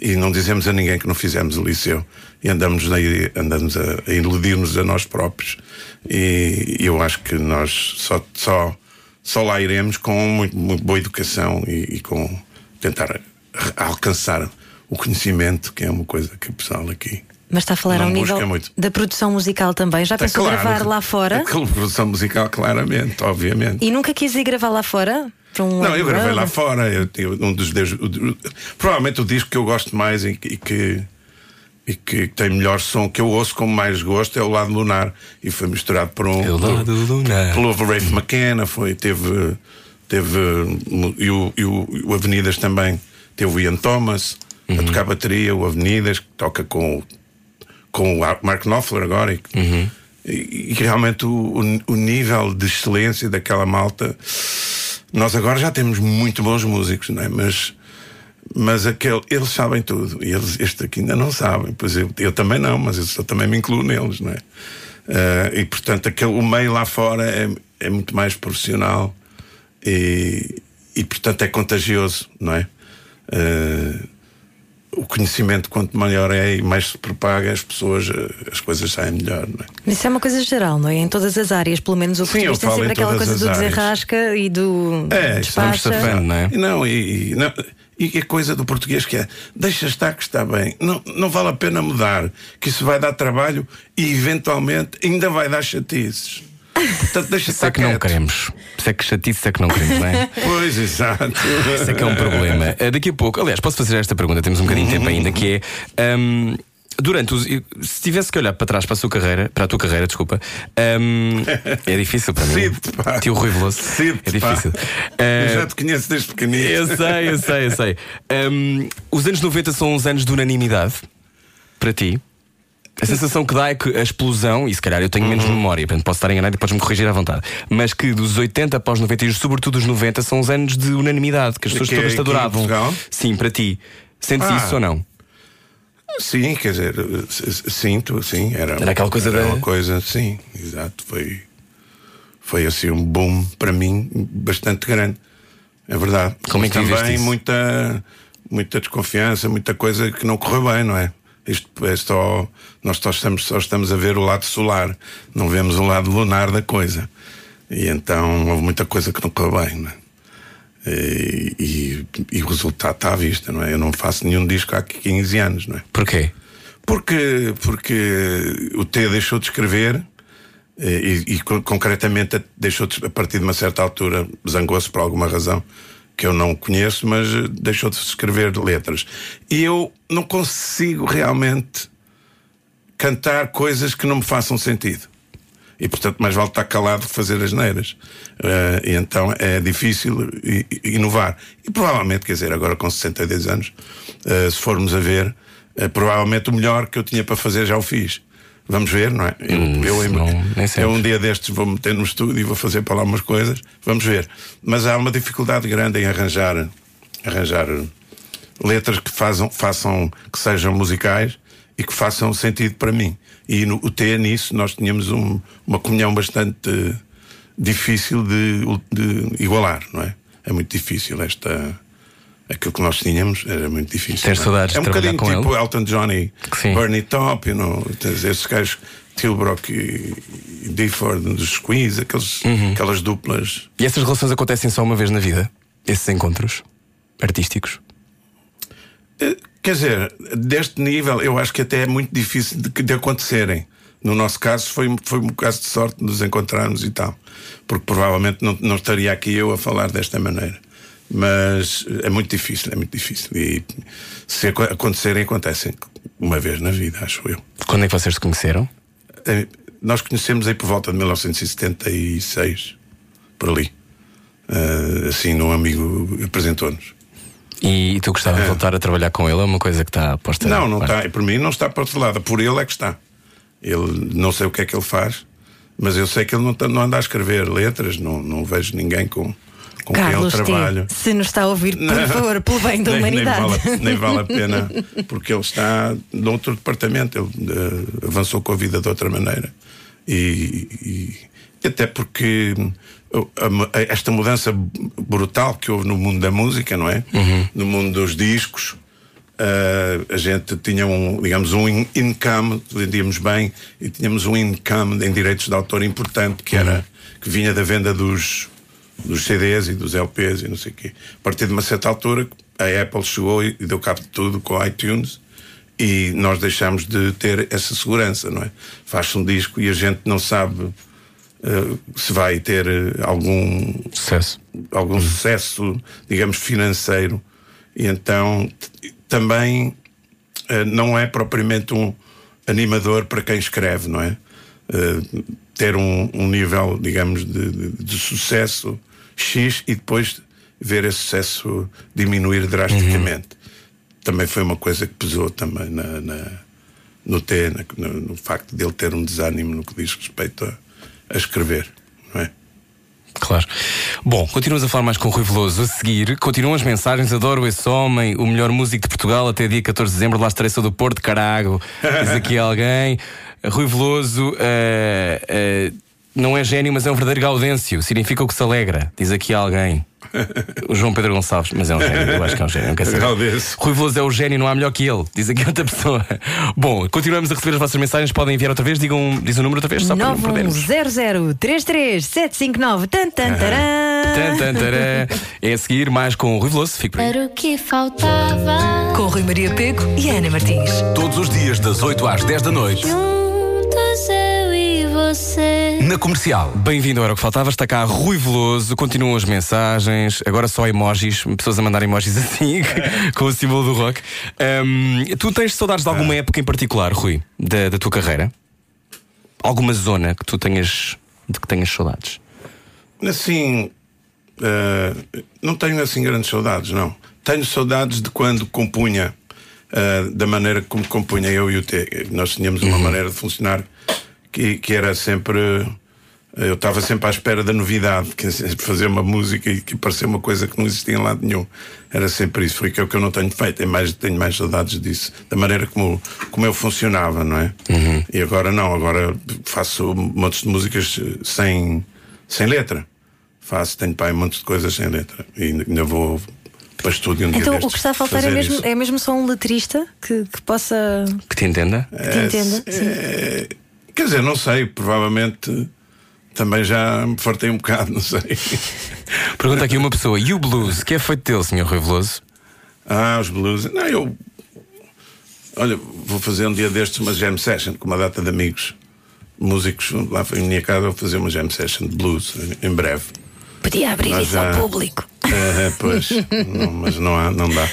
e não dizemos a ninguém que não fizemos o liceu e andamos a, andamos a, a iludir-nos a nós próprios e eu acho que nós só, só, só lá iremos com muito, muito boa educação e, e com tentar alcançar o conhecimento que é uma coisa que o pessoal aqui Mas está a falar ao nível muito. da produção musical também. Já pensou claro. gravar lá fora? (laughs) Aquela produção musical, claramente, obviamente. E nunca quis ir gravar lá fora? Para um Não, eu gravei lá fora. Eu, eu- um dos, provavelmente o disco que eu gosto mais e, e que e que tem melhor som que eu ouço com mais gosto é o lado lunar e foi misturado por um É o Lado Lunar. pelo Rafe McKenna foi teve teve e o, e o, o Avenidas também teve o Ian Thomas Uhum. a tocar bateria o Avenidas que toca com o- com o Mark Knopfler agora e, Uhum. e- e realmente o, o- o nível de excelência daquela malta nós agora já temos muito bons músicos não é? mas Mas aquele, eles sabem tudo. E eles, este aqui ainda não sabem. Pois eu, eu também não, mas eu só também me incluo neles, não é? Eh, e portanto, aquele, o meio lá fora é, é muito mais profissional e, e portanto é contagioso, não é? Eh, o conhecimento, quanto maior é e mais se propaga, as pessoas, eh, as coisas saem melhor, não é? Isso é uma coisa geral, não é? Em todas as áreas, pelo menos o Sim, eu português tem falo sempre em aquela todas coisa do as áreas. desenrasca e do É, estamos despacha. safando, não é? E Não, e, e, não, e a coisa do português que é deixa estar que está bem, não, não vale a pena mudar, que isso vai dar trabalho e eventualmente ainda vai dar chatices. Portanto, deixa Isso é que não quieto. queremos. Isso é que chatice é que não queremos, não é? (laughs) Pois, exato. Isso é que é um problema. (laughs) Eh, Daqui a pouco, aliás, posso fazer esta pergunta, temos um bocadinho de tempo ainda, que é. hum, Durante os. Se tivesse que olhar para trás para a sua carreira, para a tua carreira, desculpa, hum, (laughs) é difícil para mim. Cide, pá. Tio Rui Veloso. Cide, é difícil. pá. Eh, Eu já te conheço desde pequenino. eu sei, eu sei, eu sei. Hum, os anos 90 são uns anos de unanimidade para ti. A sensação que dá é que a explosão, e se calhar eu tenho menos Uhum. memória, portanto posso estar enganado e podes-me corrigir à vontade, mas que dos 80 após 90 e sobretudo os 90 são os anos de unanimidade, que as pessoas que- todas te adoravam. Sim, para ti. Sentes Ah. isso ou não? Sim, quer dizer, sinto, sim. Era, Era aquela coisa era da- uma coisa, sim, exato. Foi, foi assim um boom para mim bastante grande. É verdade. Como é que também isso? muita, muita desconfiança, muita coisa que não correu bem, não é? Isto é só. Nós só estamos, só estamos a ver o lado solar, não vemos o lado lunar da coisa. E então houve muita coisa que não correu bem, não é? E, e- e o resultado está à vista, não é? Eu não faço nenhum disco há 15 anos, não é? Porquê? Porque, porque o T deixou de escrever eh, e, e con- concretamente deixou de, a partir de uma certa altura, zangou-se por alguma razão que eu não conheço, mas eh, deixou de escrever letras. E eu não consigo realmente cantar coisas que não me façam sentido. E portanto, mais vale estar calado que fazer as neiras. Eh, e então é difícil inovar. E provavelmente, quer dizer, agora com 62 anos, eh, se formos a ver, eh, provavelmente o melhor que eu tinha para fazer já o fiz. Vamos ver, não é? Eu, Hum, eu, não- eu um dia destes vou meter no estúdio e vou fazer para lá umas coisas. Vamos ver. Mas há uma dificuldade grande em arranjar, arranjar letras que façam, façam que sejam musicais e que façam sentido para mim. E no, o T nisso nós tínhamos um- uma comunhão bastante eh, difícil de, de igualar, não é? É muito difícil esta. Aquilo que nós tínhamos era muito difícil. Não é? saudades É um de trabalhar bocadinho com tipo ele? Elton John Sim. Bernie Top, you know, esses gajos Tilbrook e, e Difford dos Squeeze, aqueles, Uhum. aquelas duplas. E essas relações acontecem só uma vez na vida? Esses encontros artísticos? Quer dizer, deste nível, eu acho que até é muito difícil de, de acontecerem. No nosso caso, foi, foi um caso de sorte de nos encontrarmos e tal. Porque provavelmente não, não estaria aqui eu a falar desta maneira. Mas é muito difícil, é muito difícil. E se aco- acontecerem, acontecem uma vez na vida, acho eu. Quando é que vocês se conheceram? Eh, Nós conhecemos aí por volta de 1976, por ali. Eh, assim, um amigo apresentou-nos. E tu gostavas de voltar a trabalhar com ele? É uma coisa que está posta. É. Não, não está. Por mim não está para outro lado. Por ele é que está. Ele não sei o que é que ele faz, mas eu sei que ele não, tá- não anda a escrever letras, não, não vejo ninguém com, com Carlos quem ele trabalha. T, se nos está a ouvir, por Não. favor, pelo bem da nem, nem humanidade. vale, a- nem vale a pena, (laughs) porque ele está noutro departamento, ele eh, avançou com a vida de outra maneira. E, e- e até porque uh, esta mudança brutal que houve no mundo da música, não é? No mundo dos discos. eh, a gente tinha um, digamos, um in- income, vendíamos bem, e tínhamos um income em direitos de autor importante que era que vinha da venda dos, dos CDs e dos LPs e não sei o quê. A partir de uma certa altura, a Apple chegou e deu cabo de tudo com o iTunes e nós deixámos de ter essa segurança, não é? Faz-se um disco e a gente não sabe eh, se vai ter eh, algum Sucesso. algum sucesso, digamos, financeiro. E então também eh, não é propriamente um animador para quem escreve, não é? Eh, ter um, um nível, digamos, de, de- de sucesso X e depois ver esse sucesso diminuir drasticamente. Também foi uma coisa que pesou também na, na- no T, no, no facto de ele ter um desânimo no que diz respeito a, a escrever, não é? Claro. Bom, continuamos a falar mais com o Rui Veloso. A seguir, continuam as mensagens. Adoro esse homem, o melhor músico de Portugal até dia 14 de dezembro. Lá estarei, sou do Porto, carago. Diz aqui alguém. Rui Veloso eh, eh, não é gênio, mas é um verdadeiro gaudêncio. Significa o que se alegra. Diz aqui alguém. O João Pedro Gonçalves, mas é um gênio. Eu acho que é um gênio. Não quer saber. Gaudêncio. Rui Veloso é o gênio, não há melhor que ele. Diz aqui outra pessoa. Bom, continuamos a receber as vossas mensagens. Podem enviar outra vez. Digam, diz o número outra vez, só para não perdermos. 910033759. Tan, tan, taran. Tan, tan. É a seguir mais com o Rui Veloso. Fico por aí. Era o que faltava. Com Rui Maria Peco e Ana Martins. Todos os dias, das 8 às 10 da noite, Juntos eu e você. Na comercial. Bem-vindo ao Era o que Faltava, está cá Rui Veloso, continuam as mensagens, agora só emojis, pessoas a mandar emojis (laughs) assim, com o símbolo do rock. Ahm, tu tens saudades de alguma época em particular, Rui, da, da tua carreira? Alguma zona que tu tenhas de que tenhas saudades? Assim, eh, não tenho assim grandes saudades, não. Tenho saudades de quando compunha, eh, da maneira como compunha eu e o T. Nós tínhamos uma maneira de funcionar que, que era sempre. Eu estava sempre à espera da novidade, que é fazer uma música e que parecia uma coisa que não existia em lado nenhum. Era sempre isso. Foi que é o que eu não tenho feito. Tenho mais, tenho mais saudades disso, da maneira como, como eu funcionava, não é? E agora não, agora faço montes de músicas sem, sem letra. Faço, tenho pai montes de coisas sem letra. E ainda vou para estúdio um dia Então o que está a faltar é mesmo, isso. é mesmo só um letrista que, que possa. Que te entenda? que te entenda. Sim. É, quer dizer, não sei, provavelmente também já me fartei um bocado, não sei. (laughs) Pergunta aqui uma pessoa, e o blues? Que é feito dele, Sr. Rui Veloso? Ah, os blues. Não, eu. Olha, vou fazer um dia destes uma jam session com uma data de amigos, músicos. Lá em minha casa vou fazer uma jam session de blues em breve. Podia abrir Nós isso ao público. É, pois, (laughs) não, mas não há, não dá.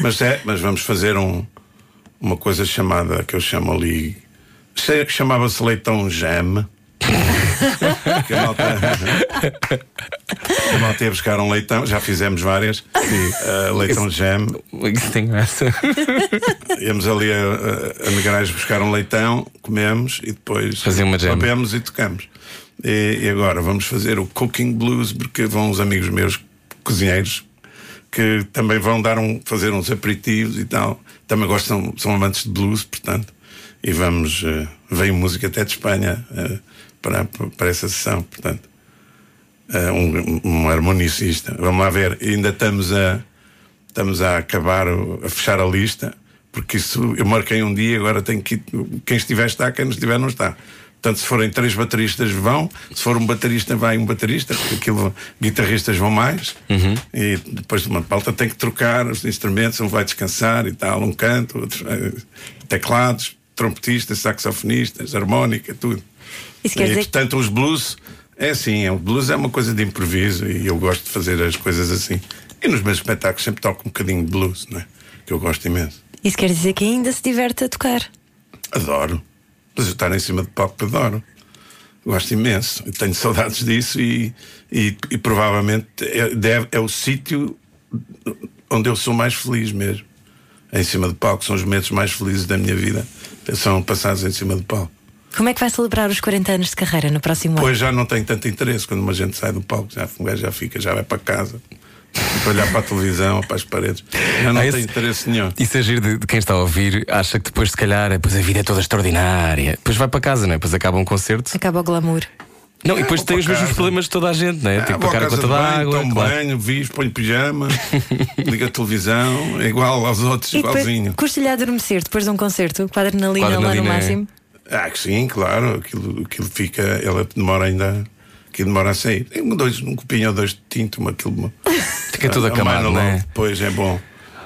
Mas é, mas vamos fazer um, uma coisa chamada, que eu chamo ali, sei que chamava-se Leitão Jam. (laughs) que a malta, a malta ia buscar um leitão, já fizemos várias. eh, leitão Jam. Tem graça. (laughs) Íamos ali a, a, buscar um leitão, comemos e depois Fazer uma jam. bebemos e tocamos. E, e agora vamos fazer o Cooking Blues, porque vão uns amigos meus cozinheiros que também vão dar um, fazer uns aperitivos e tal. Também gostam, são amantes de blues, portanto. E vamos, eh, veio música até de Espanha eh, para, para essa sessão, portanto. Eh, um, um harmonicista. Vamos lá ver, ainda estamos a estamos a acabar, o- a fechar a lista, porque isso eu marquei um dia, agora tenho que ir, quem estiver está, quem não estiver não está. Portanto, se forem três bateristas vão, se for um baterista, vai um baterista, porque aquilo, guitarristas vão mais, e depois de uma pauta tem que trocar os instrumentos, um vai descansar e tal, um canto, outro, eh, teclados, trompetistas, saxofonistas, harmónica, tudo. Isso quer e, dizer que- portanto, os blues é assim, é, o blues é uma coisa de improviso e eu gosto de fazer as coisas assim. E nos meus espetáculos sempre toco um bocadinho de blues, não é? Que eu gosto imenso. Isso quer dizer que ainda se diverte a tocar. Adoro. Mas eu estar em cima de palco adoro. Gosto imenso. Eu tenho saudades disso e, e, e provavelmente é, deve- é o sítio onde eu sou mais feliz mesmo. Em cima de palco. São os momentos mais felizes da minha vida. São passados em cima de palco. Como é que vai celebrar os 40 anos de carreira no próximo ano? Pois já não tem tanto interesse quando uma gente sai do palco, já, já fica, já vai para casa, para olhar para a televisão, para as paredes. Já não Ah, tem esse- interesse nenhum. Isso é giro de, de quem está a ouvir, acha que depois, se calhar, depois a vida é toda extraordinária. Depois vai para casa, não é? Depois acaba um concerto. Acaba o glamour. Não, e depois vou tem os mesmos problemas de toda a gente, não é? Tem Ah, que vou à pagar a conta da banho, água. tomo claro. banho, vivo, ponho pijama, (laughs) ligo a televisão, é igual aos outros, E depois igualzinho. custa-lhe a adormecer depois de um concerto, com a adrenalina, Com a lá no adrenalina, é. Ah, que sim, claro, aquilo, aquilo fica, ela demora ainda, aquilo demora a sair. Tem um, dois, um copinho ou dois de tinto, uma, aquilo. Fica tudo a- a acamado, mano não é? Depois é bom.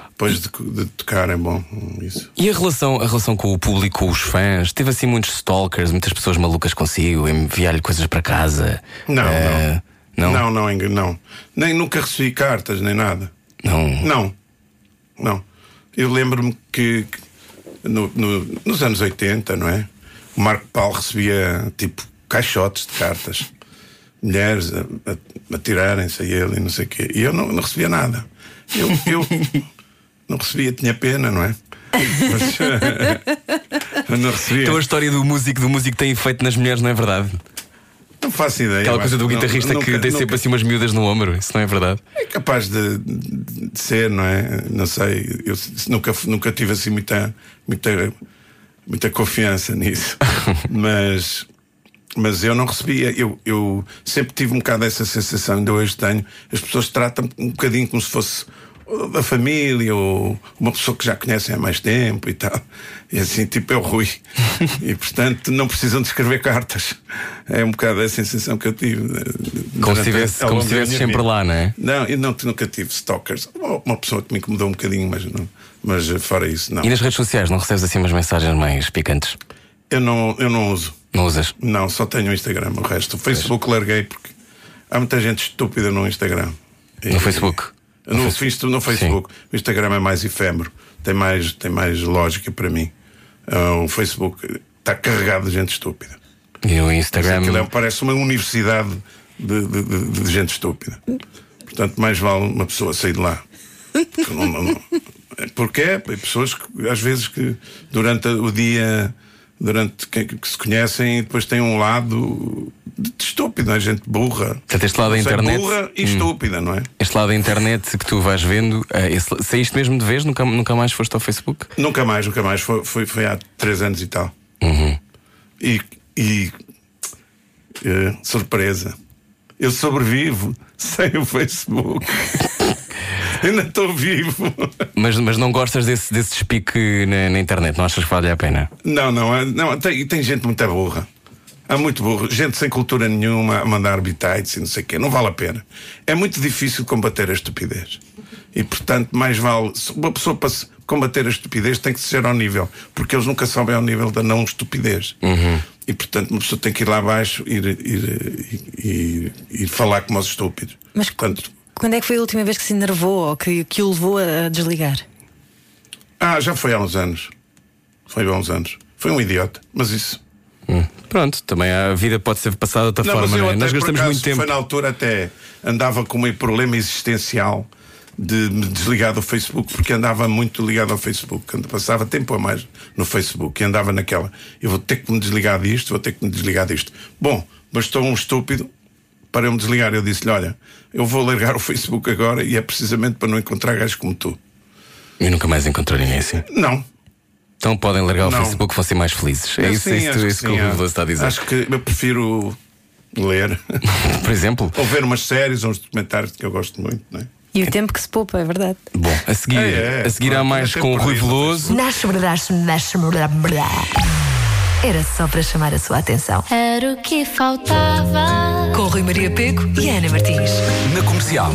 Depois de, de tocar é bom. Isso. E a relação, a relação com o público, com os fãs? Teve assim muitos stalkers, muitas pessoas malucas consigo, enviar-lhe coisas para casa? Não, Eh, não. Não, não, não. Nem nunca recebi cartas, nem nada. Não. Não. Não. Eu lembro-me que, que no- no- nos anos 80, não é? O Marco Paulo recebia tipo caixotes de cartas. Mulheres a, a, a tirarem-se a ele e não sei o quê. E eu não, não recebia nada. Eu, eu não recebia, tinha pena, não é? Mas (laughs) não recebia. Então a história do músico, do músico tem efeito nas mulheres, não é verdade? Não faço ideia. Aquela coisa do não- guitarrista que nunca- tem sempre nunca- assim umas miúdas no ombro, isso não é verdade? É capaz de, de ser, não é? Não sei. Eu nunca, nunca tive assim muita, muita, muita confiança nisso. (laughs) mas, mas eu não recebia. Eu, eu sempre tive um bocado essa sensação, ainda hoje tenho. As pessoas tratam um bocadinho como se fosse da família ou uma pessoa que já conhecem há mais tempo e tal. E assim, tipo, é o Rui. (laughs) e portanto não precisam de escrever cartas. É um bocado a sensação que eu tive. Como durante se estivesse como se sempre vida. lá, não é? Não, eu não, nunca tive stalkers. Uma- pessoa que me incomodou um bocadinho, mas, não, mas eh, fora isso, não. E nas redes sociais não recebes assim umas mensagens mais picantes? Eu não, eu não uso. Não usas? Não, só tenho o Instagram. O resto, o Facebook larguei porque há muita gente estúpida no Instagram. E- No Facebook? No, Face- no Facebook. O Instagram é mais efêmero. Tem mais, tem mais lógica para mim. Ah, o Facebook está carregado de gente estúpida. E o Instagram. Aquilo é- parece uma universidade de, de- de- de gente estúpida. Portanto, mais vale uma pessoa sair de lá. Porque, não- não- não- porque é, pessoas que, às vezes que durante o dia, durante que, que se conhecem, depois têm um lado de, de estúpido, é? Gente burra. Portanto, este lado da internet- burra e Hum. estúpida, não é? Este lado da internet que tu vais vendo, eh, esse, saíste mesmo de vez? Nunca, nunca mais foste ao Facebook? Nunca mais, nunca mais. Foi, foi, foi há três anos e tal. Uhum. E, e eh, surpresa. Eu sobrevivo (laughs) sem o Facebook. (laughs) Ainda estou vivo. Mas, mas não gostas desse, desse despique na, na internet? Não achas que vale a pena? Não, não, é- não tem, tem gente muito burra. Há muito burro, gente sem cultura nenhuma a mandar bitites e não sei o quê. Não vale a pena. É muito difícil combater a estupidez. E portanto, mais vale. se Uma pessoa para se combater a estupidez tem que ser ao nível, porque eles nunca sobem ao nível da não estupidez. E portanto, uma pessoa tem que ir lá abaixo e ir, ir, ir, ir falar como os estúpidos. Mas portanto, quando é que foi a última vez que se enervou ou que, que o levou a desligar? ah, já foi há uns anos. Foi há uns anos. Foi um idiota, mas isso. Pronto, também a vida pode ser passada de outra Não, forma, mas eu não é? até, Nós por gastamos acaso, muito tempo. Foi na altura até andava com um problema existencial de me desligar do Facebook, porque andava muito ligado ao Facebook, quando passava tempo a mais no Facebook e andava naquela. Eu vou ter que me desligar disto, vou ter que me desligar disto. Bom, bastou um estúpido para eu me desligar. Eu disse-lhe: Olha, eu vou largar o Facebook agora e é precisamente para não encontrar gajos como tu. E nunca mais encontrei ninguém assim. Não. Então podem largar o Não. Facebook, vão ser mais felizes. É isso, Sim, é isso, é que isso que o Rui é. Veloso está a dizer. Acho que eu prefiro ler. (laughs) Por exemplo, Ou ver umas séries ou uns documentários que eu gosto muito, não é? E o tempo que se poupa, é verdade. bom, a seguir, É, é, a seguir há mais até com o Rui Veloso. Nasce, nasce, nasce, Era só para chamar a sua atenção. Era o que faltava. Com Rui Maria Peco e Ana Martins. Na comercial.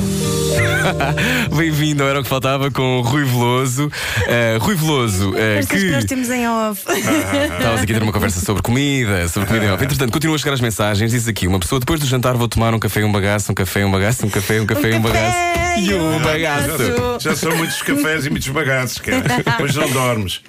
(laughs) Bem-vindo ao Era o que Faltava com o Rui Veloso. Eh, Rui Veloso, Estas que nós temos em off. Estávamos aqui a ter uma conversa sobre comida, sobre comida em off. Entretanto, continuam a chegar as mensagens. Diz aqui: uma pessoa depois do jantar vou tomar um café e um bagaço, um café e um bagaço, um café, um café e um bagaço. E um bagaço. Já são muitos cafés e muitos bagaços, cara. Depois não dormes.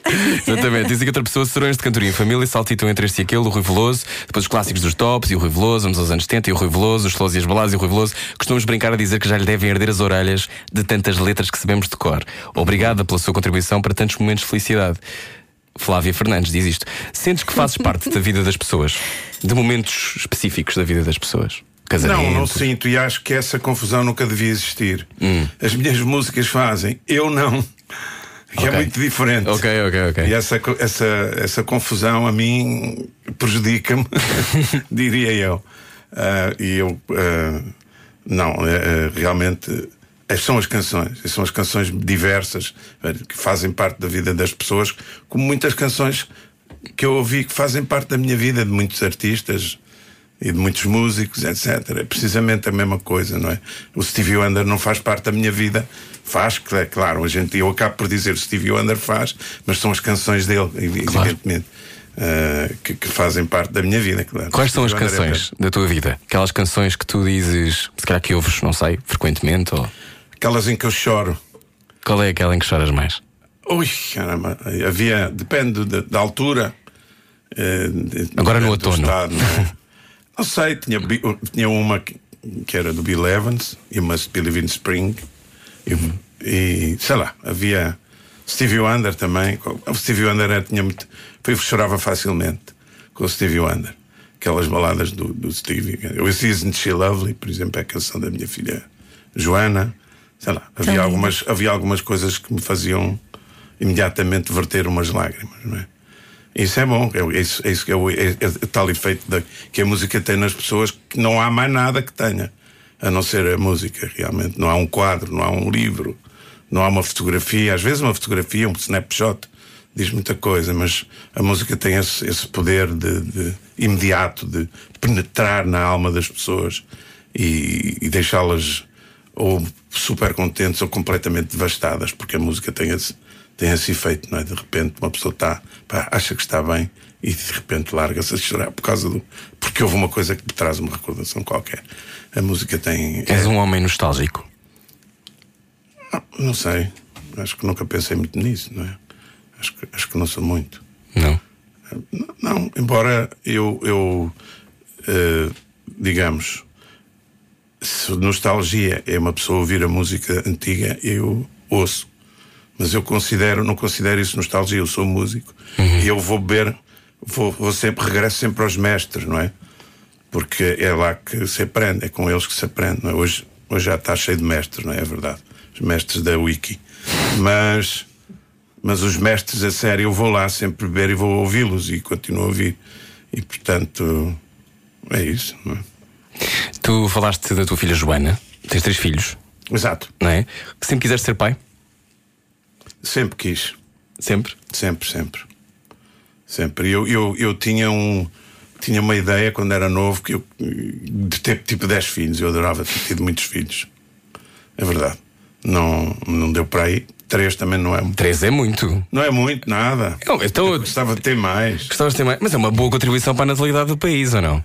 Exatamente. Diz aqui outra pessoa: serões de cantoria em família saltitam entre este e aquele, o Rui Veloso, depois os clássicos dos tops e o Rui Veloso, vamos aos anos 70 e o Rui Veloso, os flows e as baladas e o Rui Veloso. Costumamos brincar a dizer que já lhe devem arder as orelhas de tantas letras que sabemos de cor. Obrigada pela sua contribuição para tantos momentos de felicidade. Flávia Fernandes diz isto. Sentes que fazes parte da vida das pessoas? De momentos específicos da vida das pessoas? Casamento? Não, não sinto e acho que essa confusão nunca devia existir. Hum. As minhas músicas fazem, eu não. Que Ok. é muito diferente. Ok, ok, ok. E essa, essa, essa confusão a mim prejudica-me, (laughs) diria eu. Ah, e eu, ah, não, eh, realmente são as canções, são as canções diversas que fazem parte da vida das pessoas, como muitas canções que eu ouvi que fazem parte da minha vida, de muitos artistas e de muitos músicos, etc. É precisamente a mesma coisa, não é? O Stevie Wonder não faz parte da minha vida, faz, cl- claro, a gente, eu acabo por dizer o Stevie Wonder faz, mas são as canções dele, evidentemente, eh, que, que fazem parte da minha vida, claro. Quais são as é canções da tua vida? Aquelas canções que tu dizes, se calhar que ouves, não sei, frequentemente? Ou... Aquelas em que eu choro. Qual é aquela em que choras mais? Ui, caramba, havia, depende da, da altura. de- Agora no outono. estado, não, é? (laughs) Não sei, tinha, tinha uma que, era do Bill Evans, You Must Believe in Spring, e, e, sei lá, havia Stevie Wonder também. O Stevie Wonder era, tinha muito. Eu chorava facilmente com o Stevie Wonder. aquelas baladas do, do Stevie. O Isn't She Lovely, por exemplo, é a canção da minha filha Joana. Sei lá, havia algumas, havia algumas coisas que me faziam imediatamente verter umas lágrimas, não é? Isso é bom, é, isso, é, isso é, é, é tal efeito da, que a música tem nas pessoas que não há mais nada que tenha, a não ser a música, realmente. Não há um quadro, não há um livro, não há uma fotografia. Às vezes, uma fotografia, um snapshot, diz muita coisa, mas a música tem esse, esse poder de, de imediato de penetrar na alma das pessoas e, e deixá-las ou super contentes ou completamente devastadas, porque a música tem esse, tem esse efeito, não é? De repente uma pessoa está, pá, acha que está bem e de repente larga-se a chorar por causa do. porque houve uma coisa que lhe traz uma recordação qualquer. A música tem. És é- um homem nostálgico. Não sei. Acho que nunca pensei muito nisso, não é? Acho que, acho que não sou muito. Não. Não, não, embora eu, eu eh, digamos, se nostalgia é uma pessoa ouvir a música antiga, eu ouço. Mas eu considero, não considero isso nostalgia, eu sou músico e eu vou beber, vou, vou sempre, regresso sempre aos mestres, não é? Porque é lá que se aprende, é com eles que se aprende, não é? Hoje, hoje já está cheio de mestres, não é? É verdade. Os mestres da Wiki. Mas, mas os mestres a sério, eu vou lá sempre beber e vou ouvi-los e continuo a ouvir. E portanto, é isso, não é? Tu falaste da tua filha Joana, tens três filhos, Exato. não é? Sempre quiseste ser pai? Sempre quis. Sempre? Sempre, sempre. Sempre. Eu, eu, eu tinha um. Tinha uma ideia quando era novo que eu, de ter tipo 10 filhos. Eu adorava ter tido muitos filhos. É verdade. Não, não deu para aí. Três também não é muito. Três é muito. Não é muito, nada. Não, então, Eu gostava de ter mais. gostavas de ter mais. Mas é uma boa contribuição para a natalidade do país, ou não?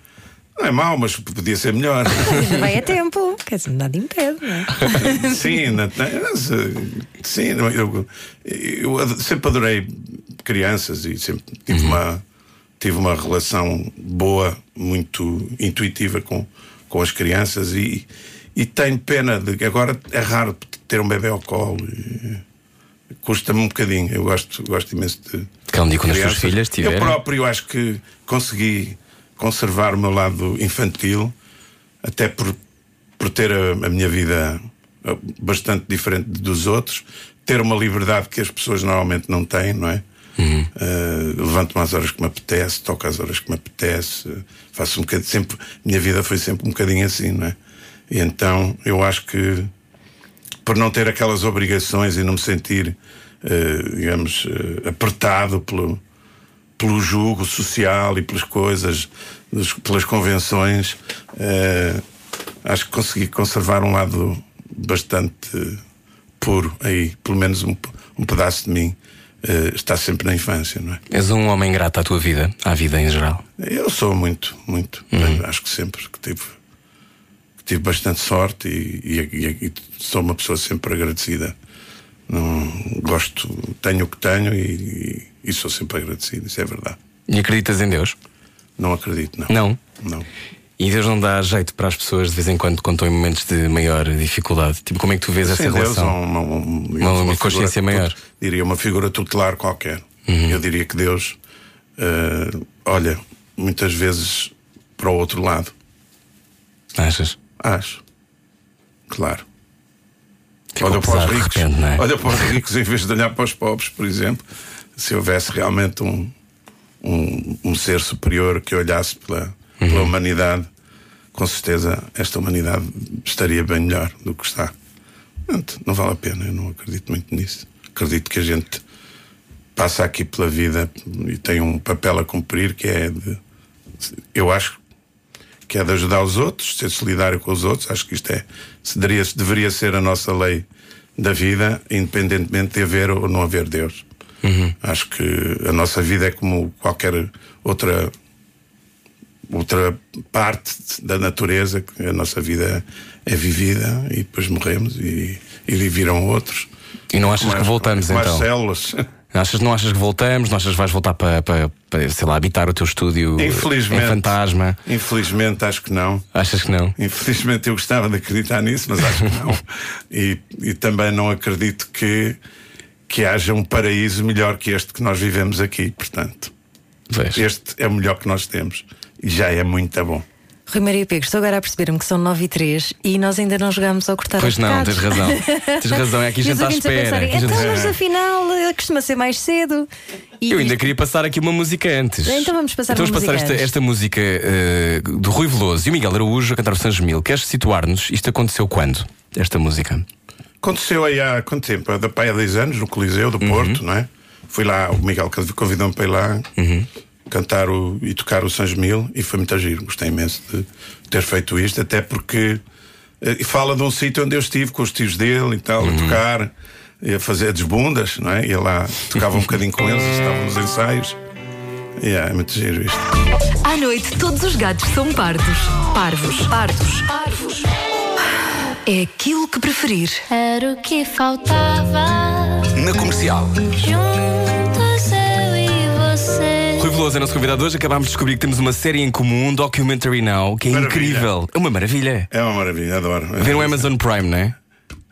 Não é mau, mas podia ser melhor. (laughs) Ainda vai a tempo. Quer dizer, nada impede, não é? (laughs) Sim, eh, sim, eu, eu, eu ado- sempre adorei crianças e sempre tive uma tive uma relação boa, muito intuitiva com, com as crianças e, e tenho pena de que agora é raro ter um bebê ao colo. e Custa-me um bocadinho. Eu gosto, gosto imenso de. Que um dia quando as tuas crianças. filhas tiverem- Eu próprio acho que consegui conservar o meu lado infantil, até por, por ter a, a minha vida eh, bastante diferente dos outros, ter uma liberdade que as pessoas normalmente não têm, não é? Eh, Levanto-me às horas que me apetece, toco às horas que me apetece, faço um bocadinho. Sempre, minha vida foi sempre um bocadinho assim, não é? E então eu acho que por não ter aquelas obrigações e não me sentir, eh, digamos, eh, apertado pelo, pelo jugo social e pelas coisas, pelas convenções, eh, acho que consegui conservar um lado bastante puro aí, pelo menos um, um pedaço de mim eh, está sempre na infância, não é? És um homem grato à tua vida, à vida em geral. Eu sou muito, muito. Uhum. Acho que sempre que tive, que tive bastante sorte e, e- e- e sou uma pessoa sempre agradecida. Não gosto, tenho o que tenho e, e- sou sempre agradecido, isso é verdade. E acreditas em Deus? Não acredito, não. Não. Não. E Deus não dá jeito para as pessoas de vez em quando quando estão em momentos de maior dificuldade. Tipo, como é que tu vês essa Sem Deus, relação? uma, um- digamos, uma figura consciência tut- maior. Uhum. Diria uma figura tutelar qualquer. Eu diria que Deus eh, olha muitas vezes para o outro lado. Achas? Acho. Claro. Ficou olha para os ricos. repente, é? Olha para os ricos em vez de olhar para os pobres, por exemplo. Se houvesse realmente um, um, um ser superior que olhasse pela, Uhum. pela humanidade, com certeza esta humanidade estaria bem melhor do que está. Portanto, não vale a pena, eu não acredito muito nisso. Acredito que a gente passa aqui pela vida e tem um papel a cumprir que é de. Eu acho que é de ajudar os outros, ser solidário com os outros. Acho que isto é, deveria, deveria ser a nossa lei da vida, independentemente de haver ou não haver Deus. Acho que a nossa vida é como qualquer outra outra parte da natureza, que a nossa vida é vivida e depois morremos e, e viram outros. E não achas que Mais- voltamos mais então? células. Achas, não achas que voltamos? Não achas que vais voltar para, para, para, sei lá, habitar o teu estúdio Infelizmente. em fantasma? Infelizmente, acho que não. Achas que não? Infelizmente eu gostava de acreditar nisso, mas acho que não. (laughs) e, e também não acredito que, que haja um paraíso melhor que este que nós vivemos aqui. Portanto, Vês? este é o melhor que nós temos. e já é muito bom. Rui Maria Pego, estou agora a perceber-me que são 9 e 3 e nós ainda não jogámos ao cortar Pois os não, tens razão. (laughs) Tens razão, é aqui a gente os está à a espera. a gente- Então, mas afinal eh, costuma ser mais cedo. E Eu ainda isto- queria passar aqui uma música antes. Então vamos passar então uma vamos passar esta, esta música eh, do Rui Veloso e o Miguel Araújo a cantar o Santos Mil. Queres situar-nos? Isto aconteceu quando? Esta música? Aconteceu aí há quanto tempo? Da pai há 10 anos, no Coliseu do Uhum. Porto, não é? Fui lá, o Miguel convidou-me para ir lá Uhum. cantar o, e tocar o Santos Mil e foi muito giro. Gostei imenso de ter feito isto, até porque eh, fala de um sítio onde eu estive com os tios dele e tal, Uhum. a tocar, e a fazer desbundas, não é? Ia lá, tocava um bocadinho com eles, estavam nos ensaios. E é muito giro isto. À noite, todos os gatos são pardos. Parvos. Pardos. Parvos. É aquilo que preferir. Era o que faltava. Na comercial. Juntos eu e você. Rui Veloso é nosso convidado hoje. Acabámos de descobrir que temos uma série em comum, Documentary Now, que é Maravilha. incrível. É uma maravilha. É uma maravilha, adoro. Ver no Amazon Prime, não é?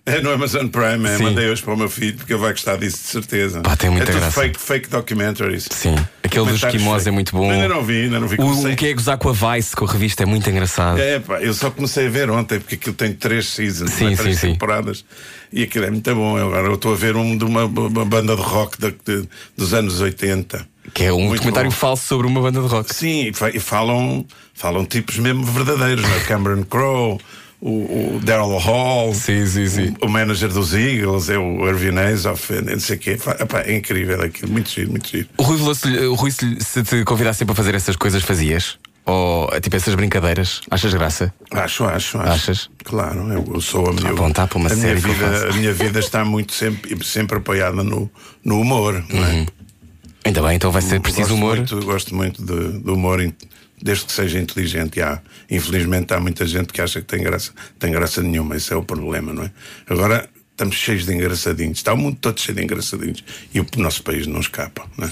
É no Amazon Prime, é, Sim. mandei hoje para o meu filho porque ele vai gostar disso de certeza. Pá, tem muita é tudo graça. Fake, fake documentaries. Sim. Aquele dos Comentários esquimós é fake. muito bom. Ainda não vi, ainda não vi. O, Comecei- o que é gozar com a Vice, com a revista, é muito engraçado. É, pá, eu só comecei a ver ontem porque aquilo tem três seasons, Sim, não é? três sim, sim. temporadas e aquilo é muito bom. Eu Agora eu estou a ver um de uma, uma banda de rock da- de- dos anos 80. Que é um Muito documentário bom. falso sobre uma banda de rock. Sim, e, fa- e falam, falam tipos mesmo verdadeiros, não é? (laughs) Cameron Crowe, o, o Daryl Hall. Sim, sim, sim. O, o manager dos Eagles é o Irvin Azoff, não sei o quê. Epá, é incrível aquilo, muito giro, muito giro. O Rui Veloso, o Rui, se, te convidassem para fazer essas coisas, fazias? Ou tipo essas brincadeiras? Achas graça? Acho, acho, acho. Achas? Claro, eu, sou a minha, bom, para uma a minha série vida, a minha vida está muito sempre, sempre apoiada no, no humor, não é? Ainda bem, então vai ser preciso gosto humor. Muito, gosto muito de, de humor, desde que seja inteligente. E há, infelizmente há muita gente que acha que tem graça, tem graça nenhuma, esse é o problema, não é? Agora estamos cheios de engraçadinhos, está o mundo todo cheio de engraçadinhos e o nosso país não escapa, não é?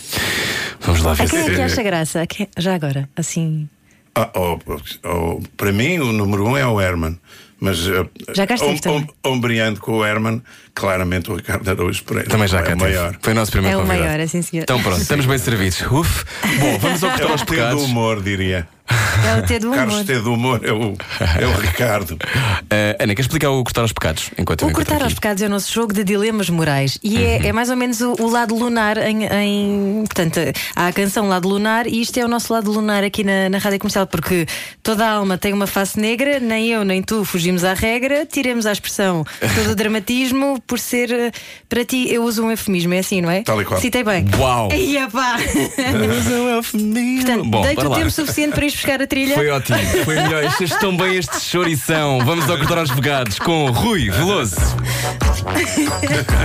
Vamos lá ver A quem é que acha graça? Já agora, assim. Ah, oh, oh, para mim, o número um é o Herman. Mas uh, Já também. ombreando com o Herman, claramente o Ricardo Araújo Pereira Também já é cá o maior. Foi o nosso primeiro É o convidado. maior, é sim, senhor. Então pronto, estamos bem servidos. Uf. (laughs) Bom, vamos ao É cortar o aos T do pecados. humor, diria. É o T do Carlos humor. T do humor é o, é o Ricardo. (laughs) Eh, Ana, quer explicar o cortar aos pecados? Enquanto eu O Cortar aos. Pecados é o nosso jogo de dilemas morais e é, é mais ou menos o, o lado lunar em, em- Portanto, há a canção Lado Lunar e isto é o nosso lado lunar aqui na, na rádio comercial, porque toda a alma tem uma face negra, nem eu nem tu fugimos à regra, tiremos a expressão todo o (laughs) dramatismo por ser eh, para ti, eu uso um eufemismo, é assim, não é? Tal e qual. Citei bem. Uau! (laughs) Ia pá! Portanto, Bom, dei-te bora o tempo suficiente para ir buscar a trilha. Foi ótimo, foi melhor. Estes estão bem este chorição. Vamos ao cortar aos pecados com Rui Veloso.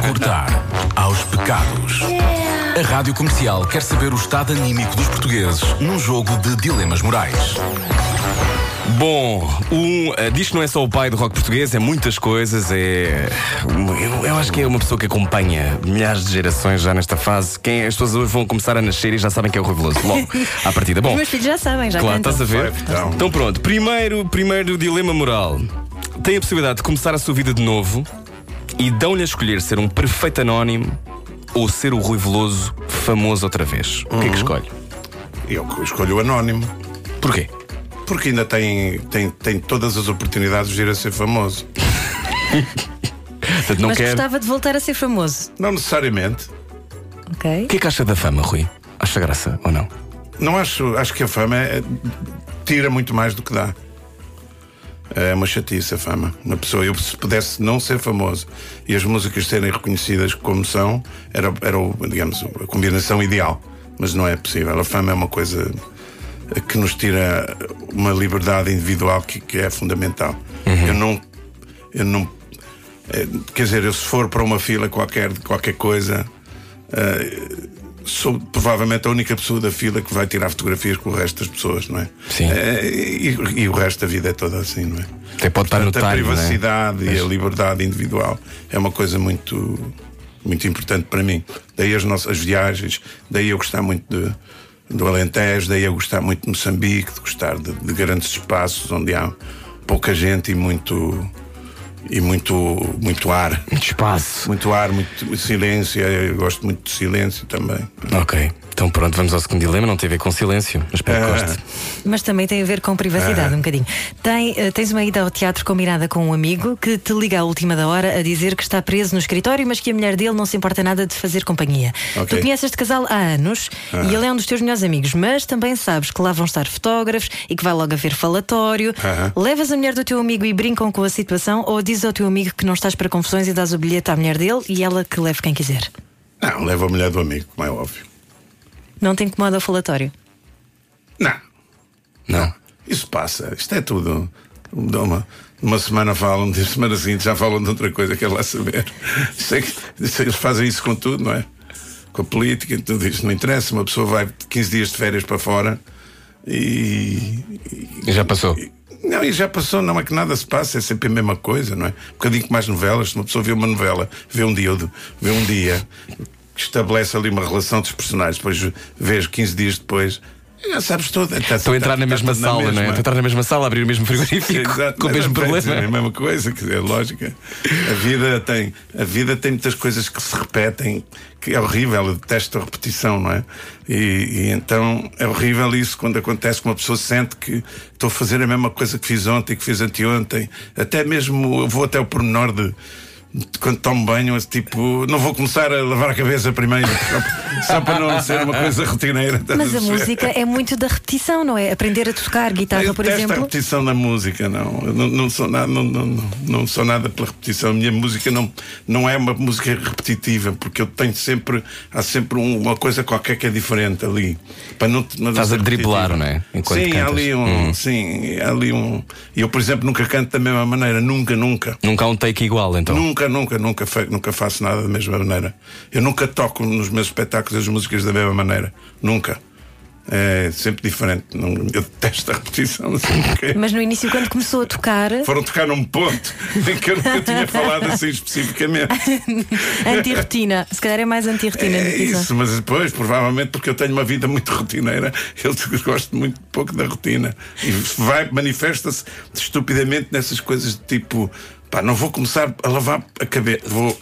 Cortar aos pecados. A Rádio Comercial quer saber o estado anímico dos portugueses num jogo de dilemas morais. Bom, um, eh, diz que não é só o pai do rock português, é muitas coisas. É, eu, eu acho que é uma pessoa que acompanha milhares de gerações já nesta fase. Quem, as pessoas hoje vão começar a nascer e já sabem que é o Rui Veloso. Logo, (laughs) à partida. Bom, Os meus filhos já sabem, já Claro, cantam. estás a ver? Vai, então. Então pronto, primeiro, primeiro dilema moral. Tem a possibilidade de começar a sua vida de novo e dão-lhe a escolher ser um perfeito anónimo ou ser o Rui Veloso famoso outra vez. O que é que escolhe? Eu escolho o anónimo. Porquê? Porque ainda tem, tem, tem todas as oportunidades de vir a ser famoso. Portanto, não Mas quer. gostava de voltar a ser famoso. Não necessariamente. Ok? O que é que acha da fama, Rui? Acha graça ou não? Não acho, acho que a fama é- tira muito mais do que dá. É uma chatice a fama. Uma pessoa, eu se pudesse não ser famoso e as músicas serem reconhecidas como são, era, era o, digamos, a combinação ideal. Mas não é possível. A fama é uma coisa que nos tira uma liberdade individual que, que é fundamental. Eu não. Eu não eh, quer dizer, eu se for para uma fila qualquer de qualquer coisa, eh, sou provavelmente a única pessoa da fila que vai tirar fotografias com o resto das pessoas, não é? Sim. Eh, e, e o resto da vida é toda assim, não é? Até pode estar no Portanto, a time, é? privacidade e a liberdade individual é uma coisa muito, muito importante para mim. Daí as nossas viagens, daí eu gostar muito de, do Alentejo, daí eu gostar muito de Moçambique, de gostar de, de grandes espaços onde há pouca gente e muito e muito muito ar. Muito espaço. Muito ar, muito silêncio. Eu gosto muito de silêncio também. Ok. Então pronto, vamos ao segundo dilema. Não tem a ver com silêncio, mas espero que Ah. Mas também tem a ver com privacidade, um bocadinho. Tem, eh, tens uma ida ao teatro combinada com um amigo que te liga à última da hora a dizer que está preso no escritório, mas que a mulher dele não se importa nada de fazer companhia. Ok. Tu conheces este casal há anos e ele é um dos teus melhores amigos, mas também sabes que lá vão estar fotógrafos e que vai logo haver falatório. Levas a mulher do teu amigo e brincam com a situação ou dizes ao teu amigo que não estás para confusões e dás o bilhete à mulher dele e ela que leve quem quiser. Não, leva a mulher do amigo, como é óbvio. Não te incomoda o falatório. Não, Não. isso passa. Isto é tudo. Uma, uma semana falam, de semana seguinte já falam de outra coisa, quer lá saber. É que- eles fazem isso com tudo, não é? Com a política e tudo isto. Não interessa. Uma pessoa vai 15 dias de férias para fora e. E Já passou. Não, e já passou, não é que nada se passa, é sempre a mesma coisa, não é? Um bocadinho mais novelas, se uma pessoa vê uma novela, vê um dia, vê um dia, estabelece ali uma relação dos personagens, depois vês 15 dias depois, já sabes tudo. Estou a entrar na mesma sala, não é? Estou a entrar na mesma sala, abrir o mesmo frigorífico Exato, com o mesmo é problema. a mesma coisa, quer dizer, lógica. A vida tem, a vida tem muitas coisas que se repetem, que é horrível, eu detesto a repetição, não é? E, e então é horrível isso quando acontece que uma pessoa sente que estou a fazer a mesma coisa que fiz ontem, que fiz anteontem, até mesmo eu vou até o pormenor de. Quando tomo banho, tipo, não vou começar a lavar a cabeça primeiro, só, para não ser uma coisa rotineira. Mas a música é muito da repetição, não é? Aprender a tocar guitarra, eu por detesto a exemplo. repetição da música, não. Eu não, não sou nada, não, não, não, sou nada pela repetição. A minha música não, não é uma música repetitiva, porque eu tenho sempre, há sempre um- uma coisa qualquer que é diferente ali. Para não, não Estás a driblar, repetitiva. não é? Enquanto sim, há ali um. Sim, há ali um. Eu, por exemplo, nunca canto da mesma maneira, nunca, nunca. Nunca há um take igual, então. Nunca, nunca, nunca, fe- nunca faço nada da mesma maneira. Eu nunca toco nos meus espetáculos as músicas da mesma maneira. Nunca. É sempre diferente. Eu detesto a repetição. (laughs) Mas no início, quando começou a tocar, Foram tocar num ponto (laughs) em que eu nunca tinha falado assim especificamente. (laughs) anti-rotina. Se calhar é mais anti-rotina do É isso, mas depois, provavelmente, porque eu tenho uma vida muito rotineira, eu gosto muito pouco da rotina. E vai, manifesta-se estupidamente nessas coisas de tipo, pá, não vou começar a lavar a cabeça, vou.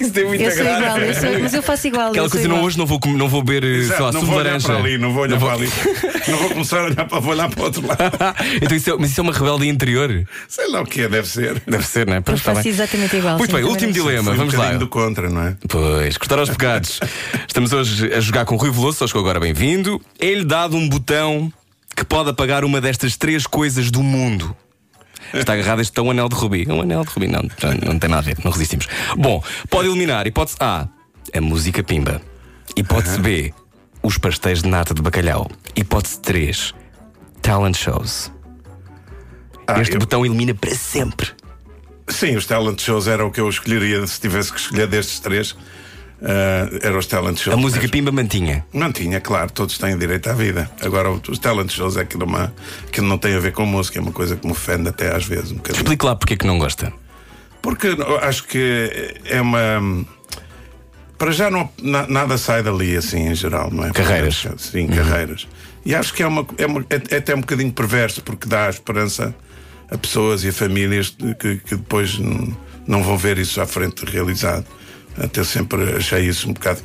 Isso tem muita Eu sou igual, eu sou, mas eu faço igual. Aquela coisa, não, hoje não vou, não vou beber, eh, sei lá, Exato, não vou olhar para ali, não vou olhar Não para ali. (laughs) Não vou começar a olhar para, vou olhar para o outro lado. (laughs) então isso é, mas isso é uma rebeldia interior. Sei lá o que é, deve ser. Deve ser, não é? Pois, faço bem. exatamente igual. Muito bem, último dilema, Foi um vamos lá. do contra, não é? Pois, cortar aos pecados. (laughs) Estamos hoje a jogar com Rui Veloso, só chegou agora bem-vindo. É-lhe dado um botão que pode apagar uma destas três coisas do mundo. Está agarrado este tão anel de rubi. Um anel de rubi, não, não, não tem nada a ver, não resistimos. Bom, pode eliminar hipótese A, a música pimba. Hipótese B, os pastéis de nata de bacalhau. Hipótese 3, talent shows. Ah, este eu- botão elimina para sempre. Sim, os talent shows era o que eu escolheria se tivesse que escolher destes três. Ah, era os talent shows. A música mesmo. pimba mantinha. Não tinha, claro, todos têm direito à vida. Agora, os talent shows é aquilo, uma, aquilo não tem a ver com música, é uma coisa que me ofende até às vezes um bocadinho. Explique lá porque é que não gosta. Porque acho que é uma. Para já não, na- nada sai dali assim em geral, não é? Carreiras. Sim, carreiras. E acho que é, uma, é, uma- é- é até um bocadinho perverso porque dá esperança a pessoas e a famílias que, que depois não vão ver isso à frente realizado. Até eu sempre achei isso um bocado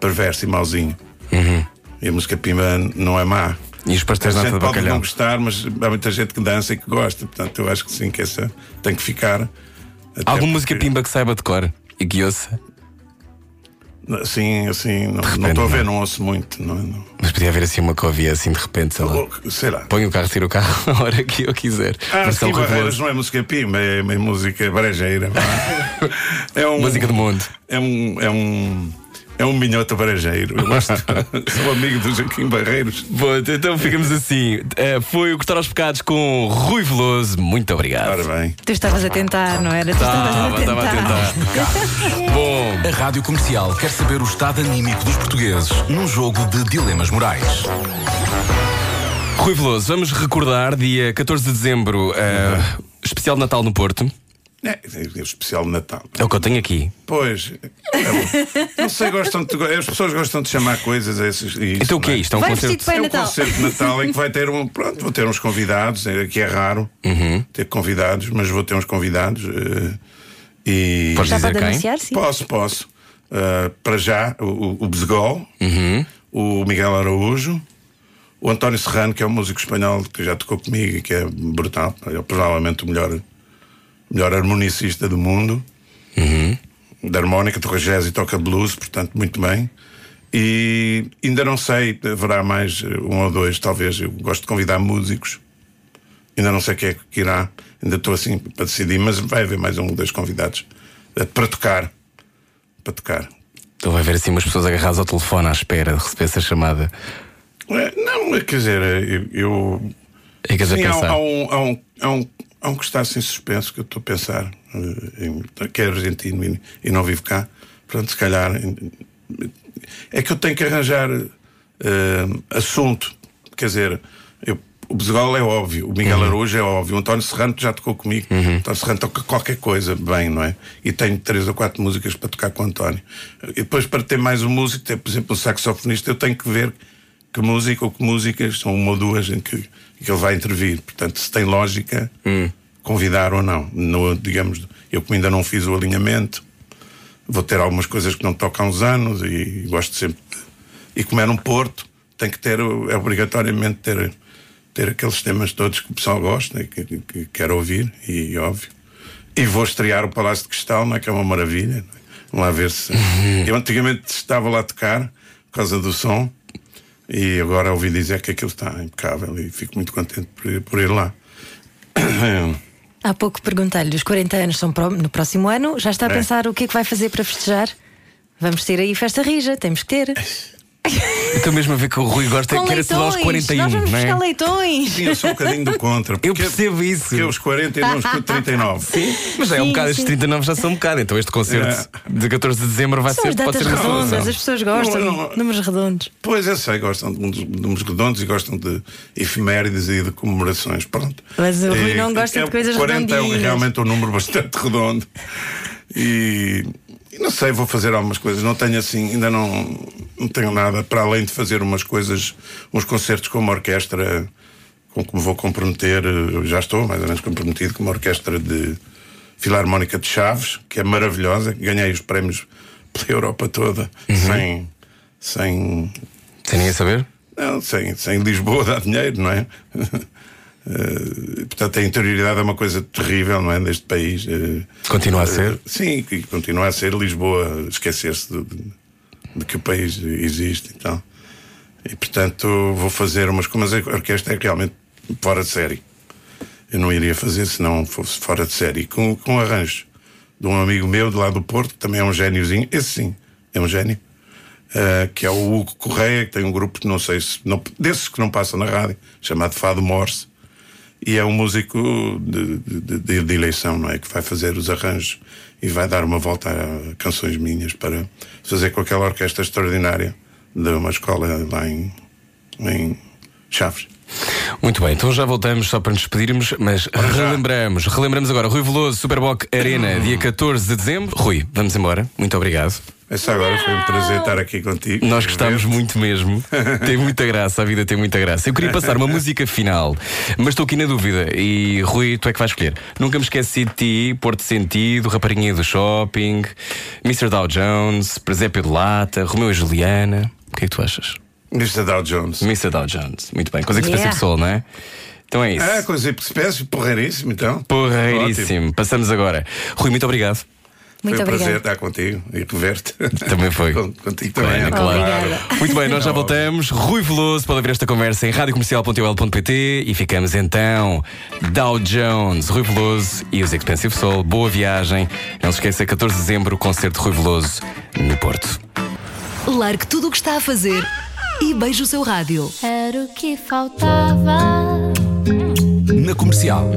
perverso e mauzinho. E a música pimba não é má. E os pastéis nata de pode bacalhau. não gostar, mas há muita gente que dança e que gosta. Portanto, eu acho que sim, que essa tem que ficar. Alguma música porque- pimba que saiba de cor e que ouça? Sim, assim, não repente, não estou a ver, não. não ouço muito. Não, não. Mas podia haver assim uma que ouvia assim de repente, sei lá. Ou, sei lá. Põe o carro, tira o carro (laughs) a hora que eu quiser. Ah, Versão sim, Rui Barreiras não é música pimba, é, é música brejeira. (laughs) é um, Música do mundo. É um. É um é um minhoto brejeiro. Eu gosto. Sou (laughs) amigo do Joaquim Barreiros. Bom, então ficamos assim. Eh, foi o Cortar aos Pecados com Rui Veloso. Muito obrigado. Ora bem. Tu estavas a tentar, não era? Tu estavas Estava, estava a tentar. Bom, A Rádio Comercial quer saber o estado anímico dos portugueses num jogo de dilemas morais. Rui Veloso, vamos recordar dia 14 de dezembro, eh, especial de Natal no Porto. É, é o especial de Natal. É o que eu tenho aqui. Pois. é bom. não sei, gostam de, as pessoas gostam de chamar coisas a esses. a isso, Então o que é não isto? É um Vai concerto. de Pai É um Natal. concerto de Natal em que vai ter um. Pronto, vou ter uns convidados, é, que é raro Uhum. ter convidados, mas vou ter uns convidados. eh, e. Podes Já dizer quem? anunciar, sim. Posso, posso. Uh, para já, o, o Uhum. o Miguel Araújo, o António Serrano, que é um músico espanhol que já tocou comigo e que é brutal. É provavelmente o melhor, melhor harmonicista do mundo. Da harmónica, toca jazz e toca blues, portanto, muito bem. E ainda não sei, haverá mais eh, um ou dois, talvez. Eu gosto de convidar músicos. Ainda não sei quem é que irá. Ainda estou assim para decidir, mas vai haver mais um ou dois convidados eh, para tocar. Para tocar. Então vai haver assim umas pessoas agarradas ao telefone à espera de receber essa chamada. É, Não, é, quer dizer, eu. eu Ficas a sim, há, há um, há, um, há, um, há um que está assim suspenso que eu estou a pensar, eh, que é argentino e, não vive cá. Portanto, se calhar. em- É que eu tenho que arranjar eh, assunto. Quer dizer, eu- o Bezegol é óbvio, o Miguel Araújo é óbvio, o António Serrano já tocou comigo. O António Serrano toca qualquer coisa bem, não é? E tenho três ou quatro músicas para tocar com o António. E depois, para ter mais um músico, ter, por exemplo, um saxofonista, eu tenho que ver que música ou que músicas são uma ou duas em que, que ele vai intervir. Portanto, se tem lógica, convidar ou não. No, digamos, eu como ainda não fiz o alinhamento, vou ter algumas coisas que não toco há uns anos e gosto sempre de. E como é num Porto, tem que ter, é obrigatoriamente ter, ter aqueles temas todos que o pessoal gosta e que, que quer ouvir, e óbvio. E vou estrear o Palácio de Cristal, não é que é uma maravilha. é? Vamos lá ver se. (laughs) Eu antigamente estava lá a tocar por causa do som. E agora ouvi dizer que aquilo está impecável e fico muito contente por ir, por ir lá. Há pouco perguntei-lhe: os 40 anos são no próximo ano, já está a É. pensar o que é que vai fazer para festejar? Vamos ter aí festa rija, temos que ter. Estou mesmo a ver que o Rui gosta Com que era celebrar aos 41, Nós vamos não é? buscar leitões. Sim, eu sou um bocadinho do contra. Eu porque- percebo isso. Porque os 40 e não os 39. Sim. Mas é um Sim, bocado, sim. estes 39 já são um bocado. Então este concerto de 14 de dezembro vai São ser, pode datas ser uma redondas, solução. as pessoas gostam, Não, não. números redondos. Pois eu sei, gostam de uns de números redondos e gostam de efemérides e de comemorações. Pronto. Mas o Rui E- não gosta é- de coisas 40 é redondinhas. realmente um número bastante redondo. E não sei, vou fazer algumas coisas. Não tenho assim, ainda não, não tenho nada para além de fazer umas coisas, uns concertos com uma orquestra com que me vou comprometer. Já estou mais ou menos comprometido com uma orquestra de Filarmónica de Chaves, que é maravilhosa. Ganhei os prémios pela Europa toda, sem, sem Sem ninguém saber? não, sem, sem Lisboa dá dinheiro, não é? Eh, portanto, a interioridade é uma coisa terrível, não é? Deste país. Eh, Continua a eh, ser? sim, e continua a ser Lisboa, esquecer-se de, de- de que o país existe e tal. E portanto, vou fazer umas coisas. Mas a orquestra é realmente fora de série. Eu não iria fazer se não fosse fora de série. Com, com arranjos de um amigo meu de lá do Porto, que também é um gêniozinho. Esse sim, é um gênio. Uh, que é o Hugo Correia, que tem um grupo, não sei se. Não, desses que não passam na rádio, chamado Fado Morse. E é um músico de, de- de- de eleição, não é? Que vai fazer os arranjos e vai dar uma volta a canções minhas para fazer com aquela orquestra extraordinária de uma escola lá em, em Chaves. Muito bem, então já voltamos só para nos despedirmos, mas relembramos, relembramos agora Rui Veloso, Superboc Arena, dia 14 de dezembro. Rui, vamos embora. Muito obrigado. Essa agora foi um prazer estar aqui contigo. Nós gostámos Ver-te. muito mesmo. (laughs) tem muita graça, a vida tem muita graça. Eu queria passar uma música final, mas estou aqui na dúvida. E Rui, tu é que vais escolher. Nunca me esqueci de ti, Porto Sentido, Raparinha do Shopping, Mr. Dow Jones, Presépio de Lata, Romeu e Juliana. O que é que tu achas? Mr. Dow Jones. Mr. Dow Jones. Muito bem, coisa que se pensa Yeah. pessoal, não é? Então é isso. Ah, coisa espécie, porreiríssimo, então. Porreiríssimo. Passamos agora. Rui, muito obrigado. Muito foi um prazer obrigada. estar contigo e rever-te. Também foi. Con- (laughs) Contigo também. Claro, é claro. Obrigada. Muito bem, nós já voltamos. Rui Veloso pode ouvir esta conversa em radiocomercial.ol.pt e ficamos então Dow Jones, Rui Veloso e os Expensive Soul. Boa viagem. Não se esqueça, 14 de dezembro, o concerto de Rui Veloso no Porto. Largue tudo o que está a fazer e beije o seu rádio. Era o que faltava. Na comercial.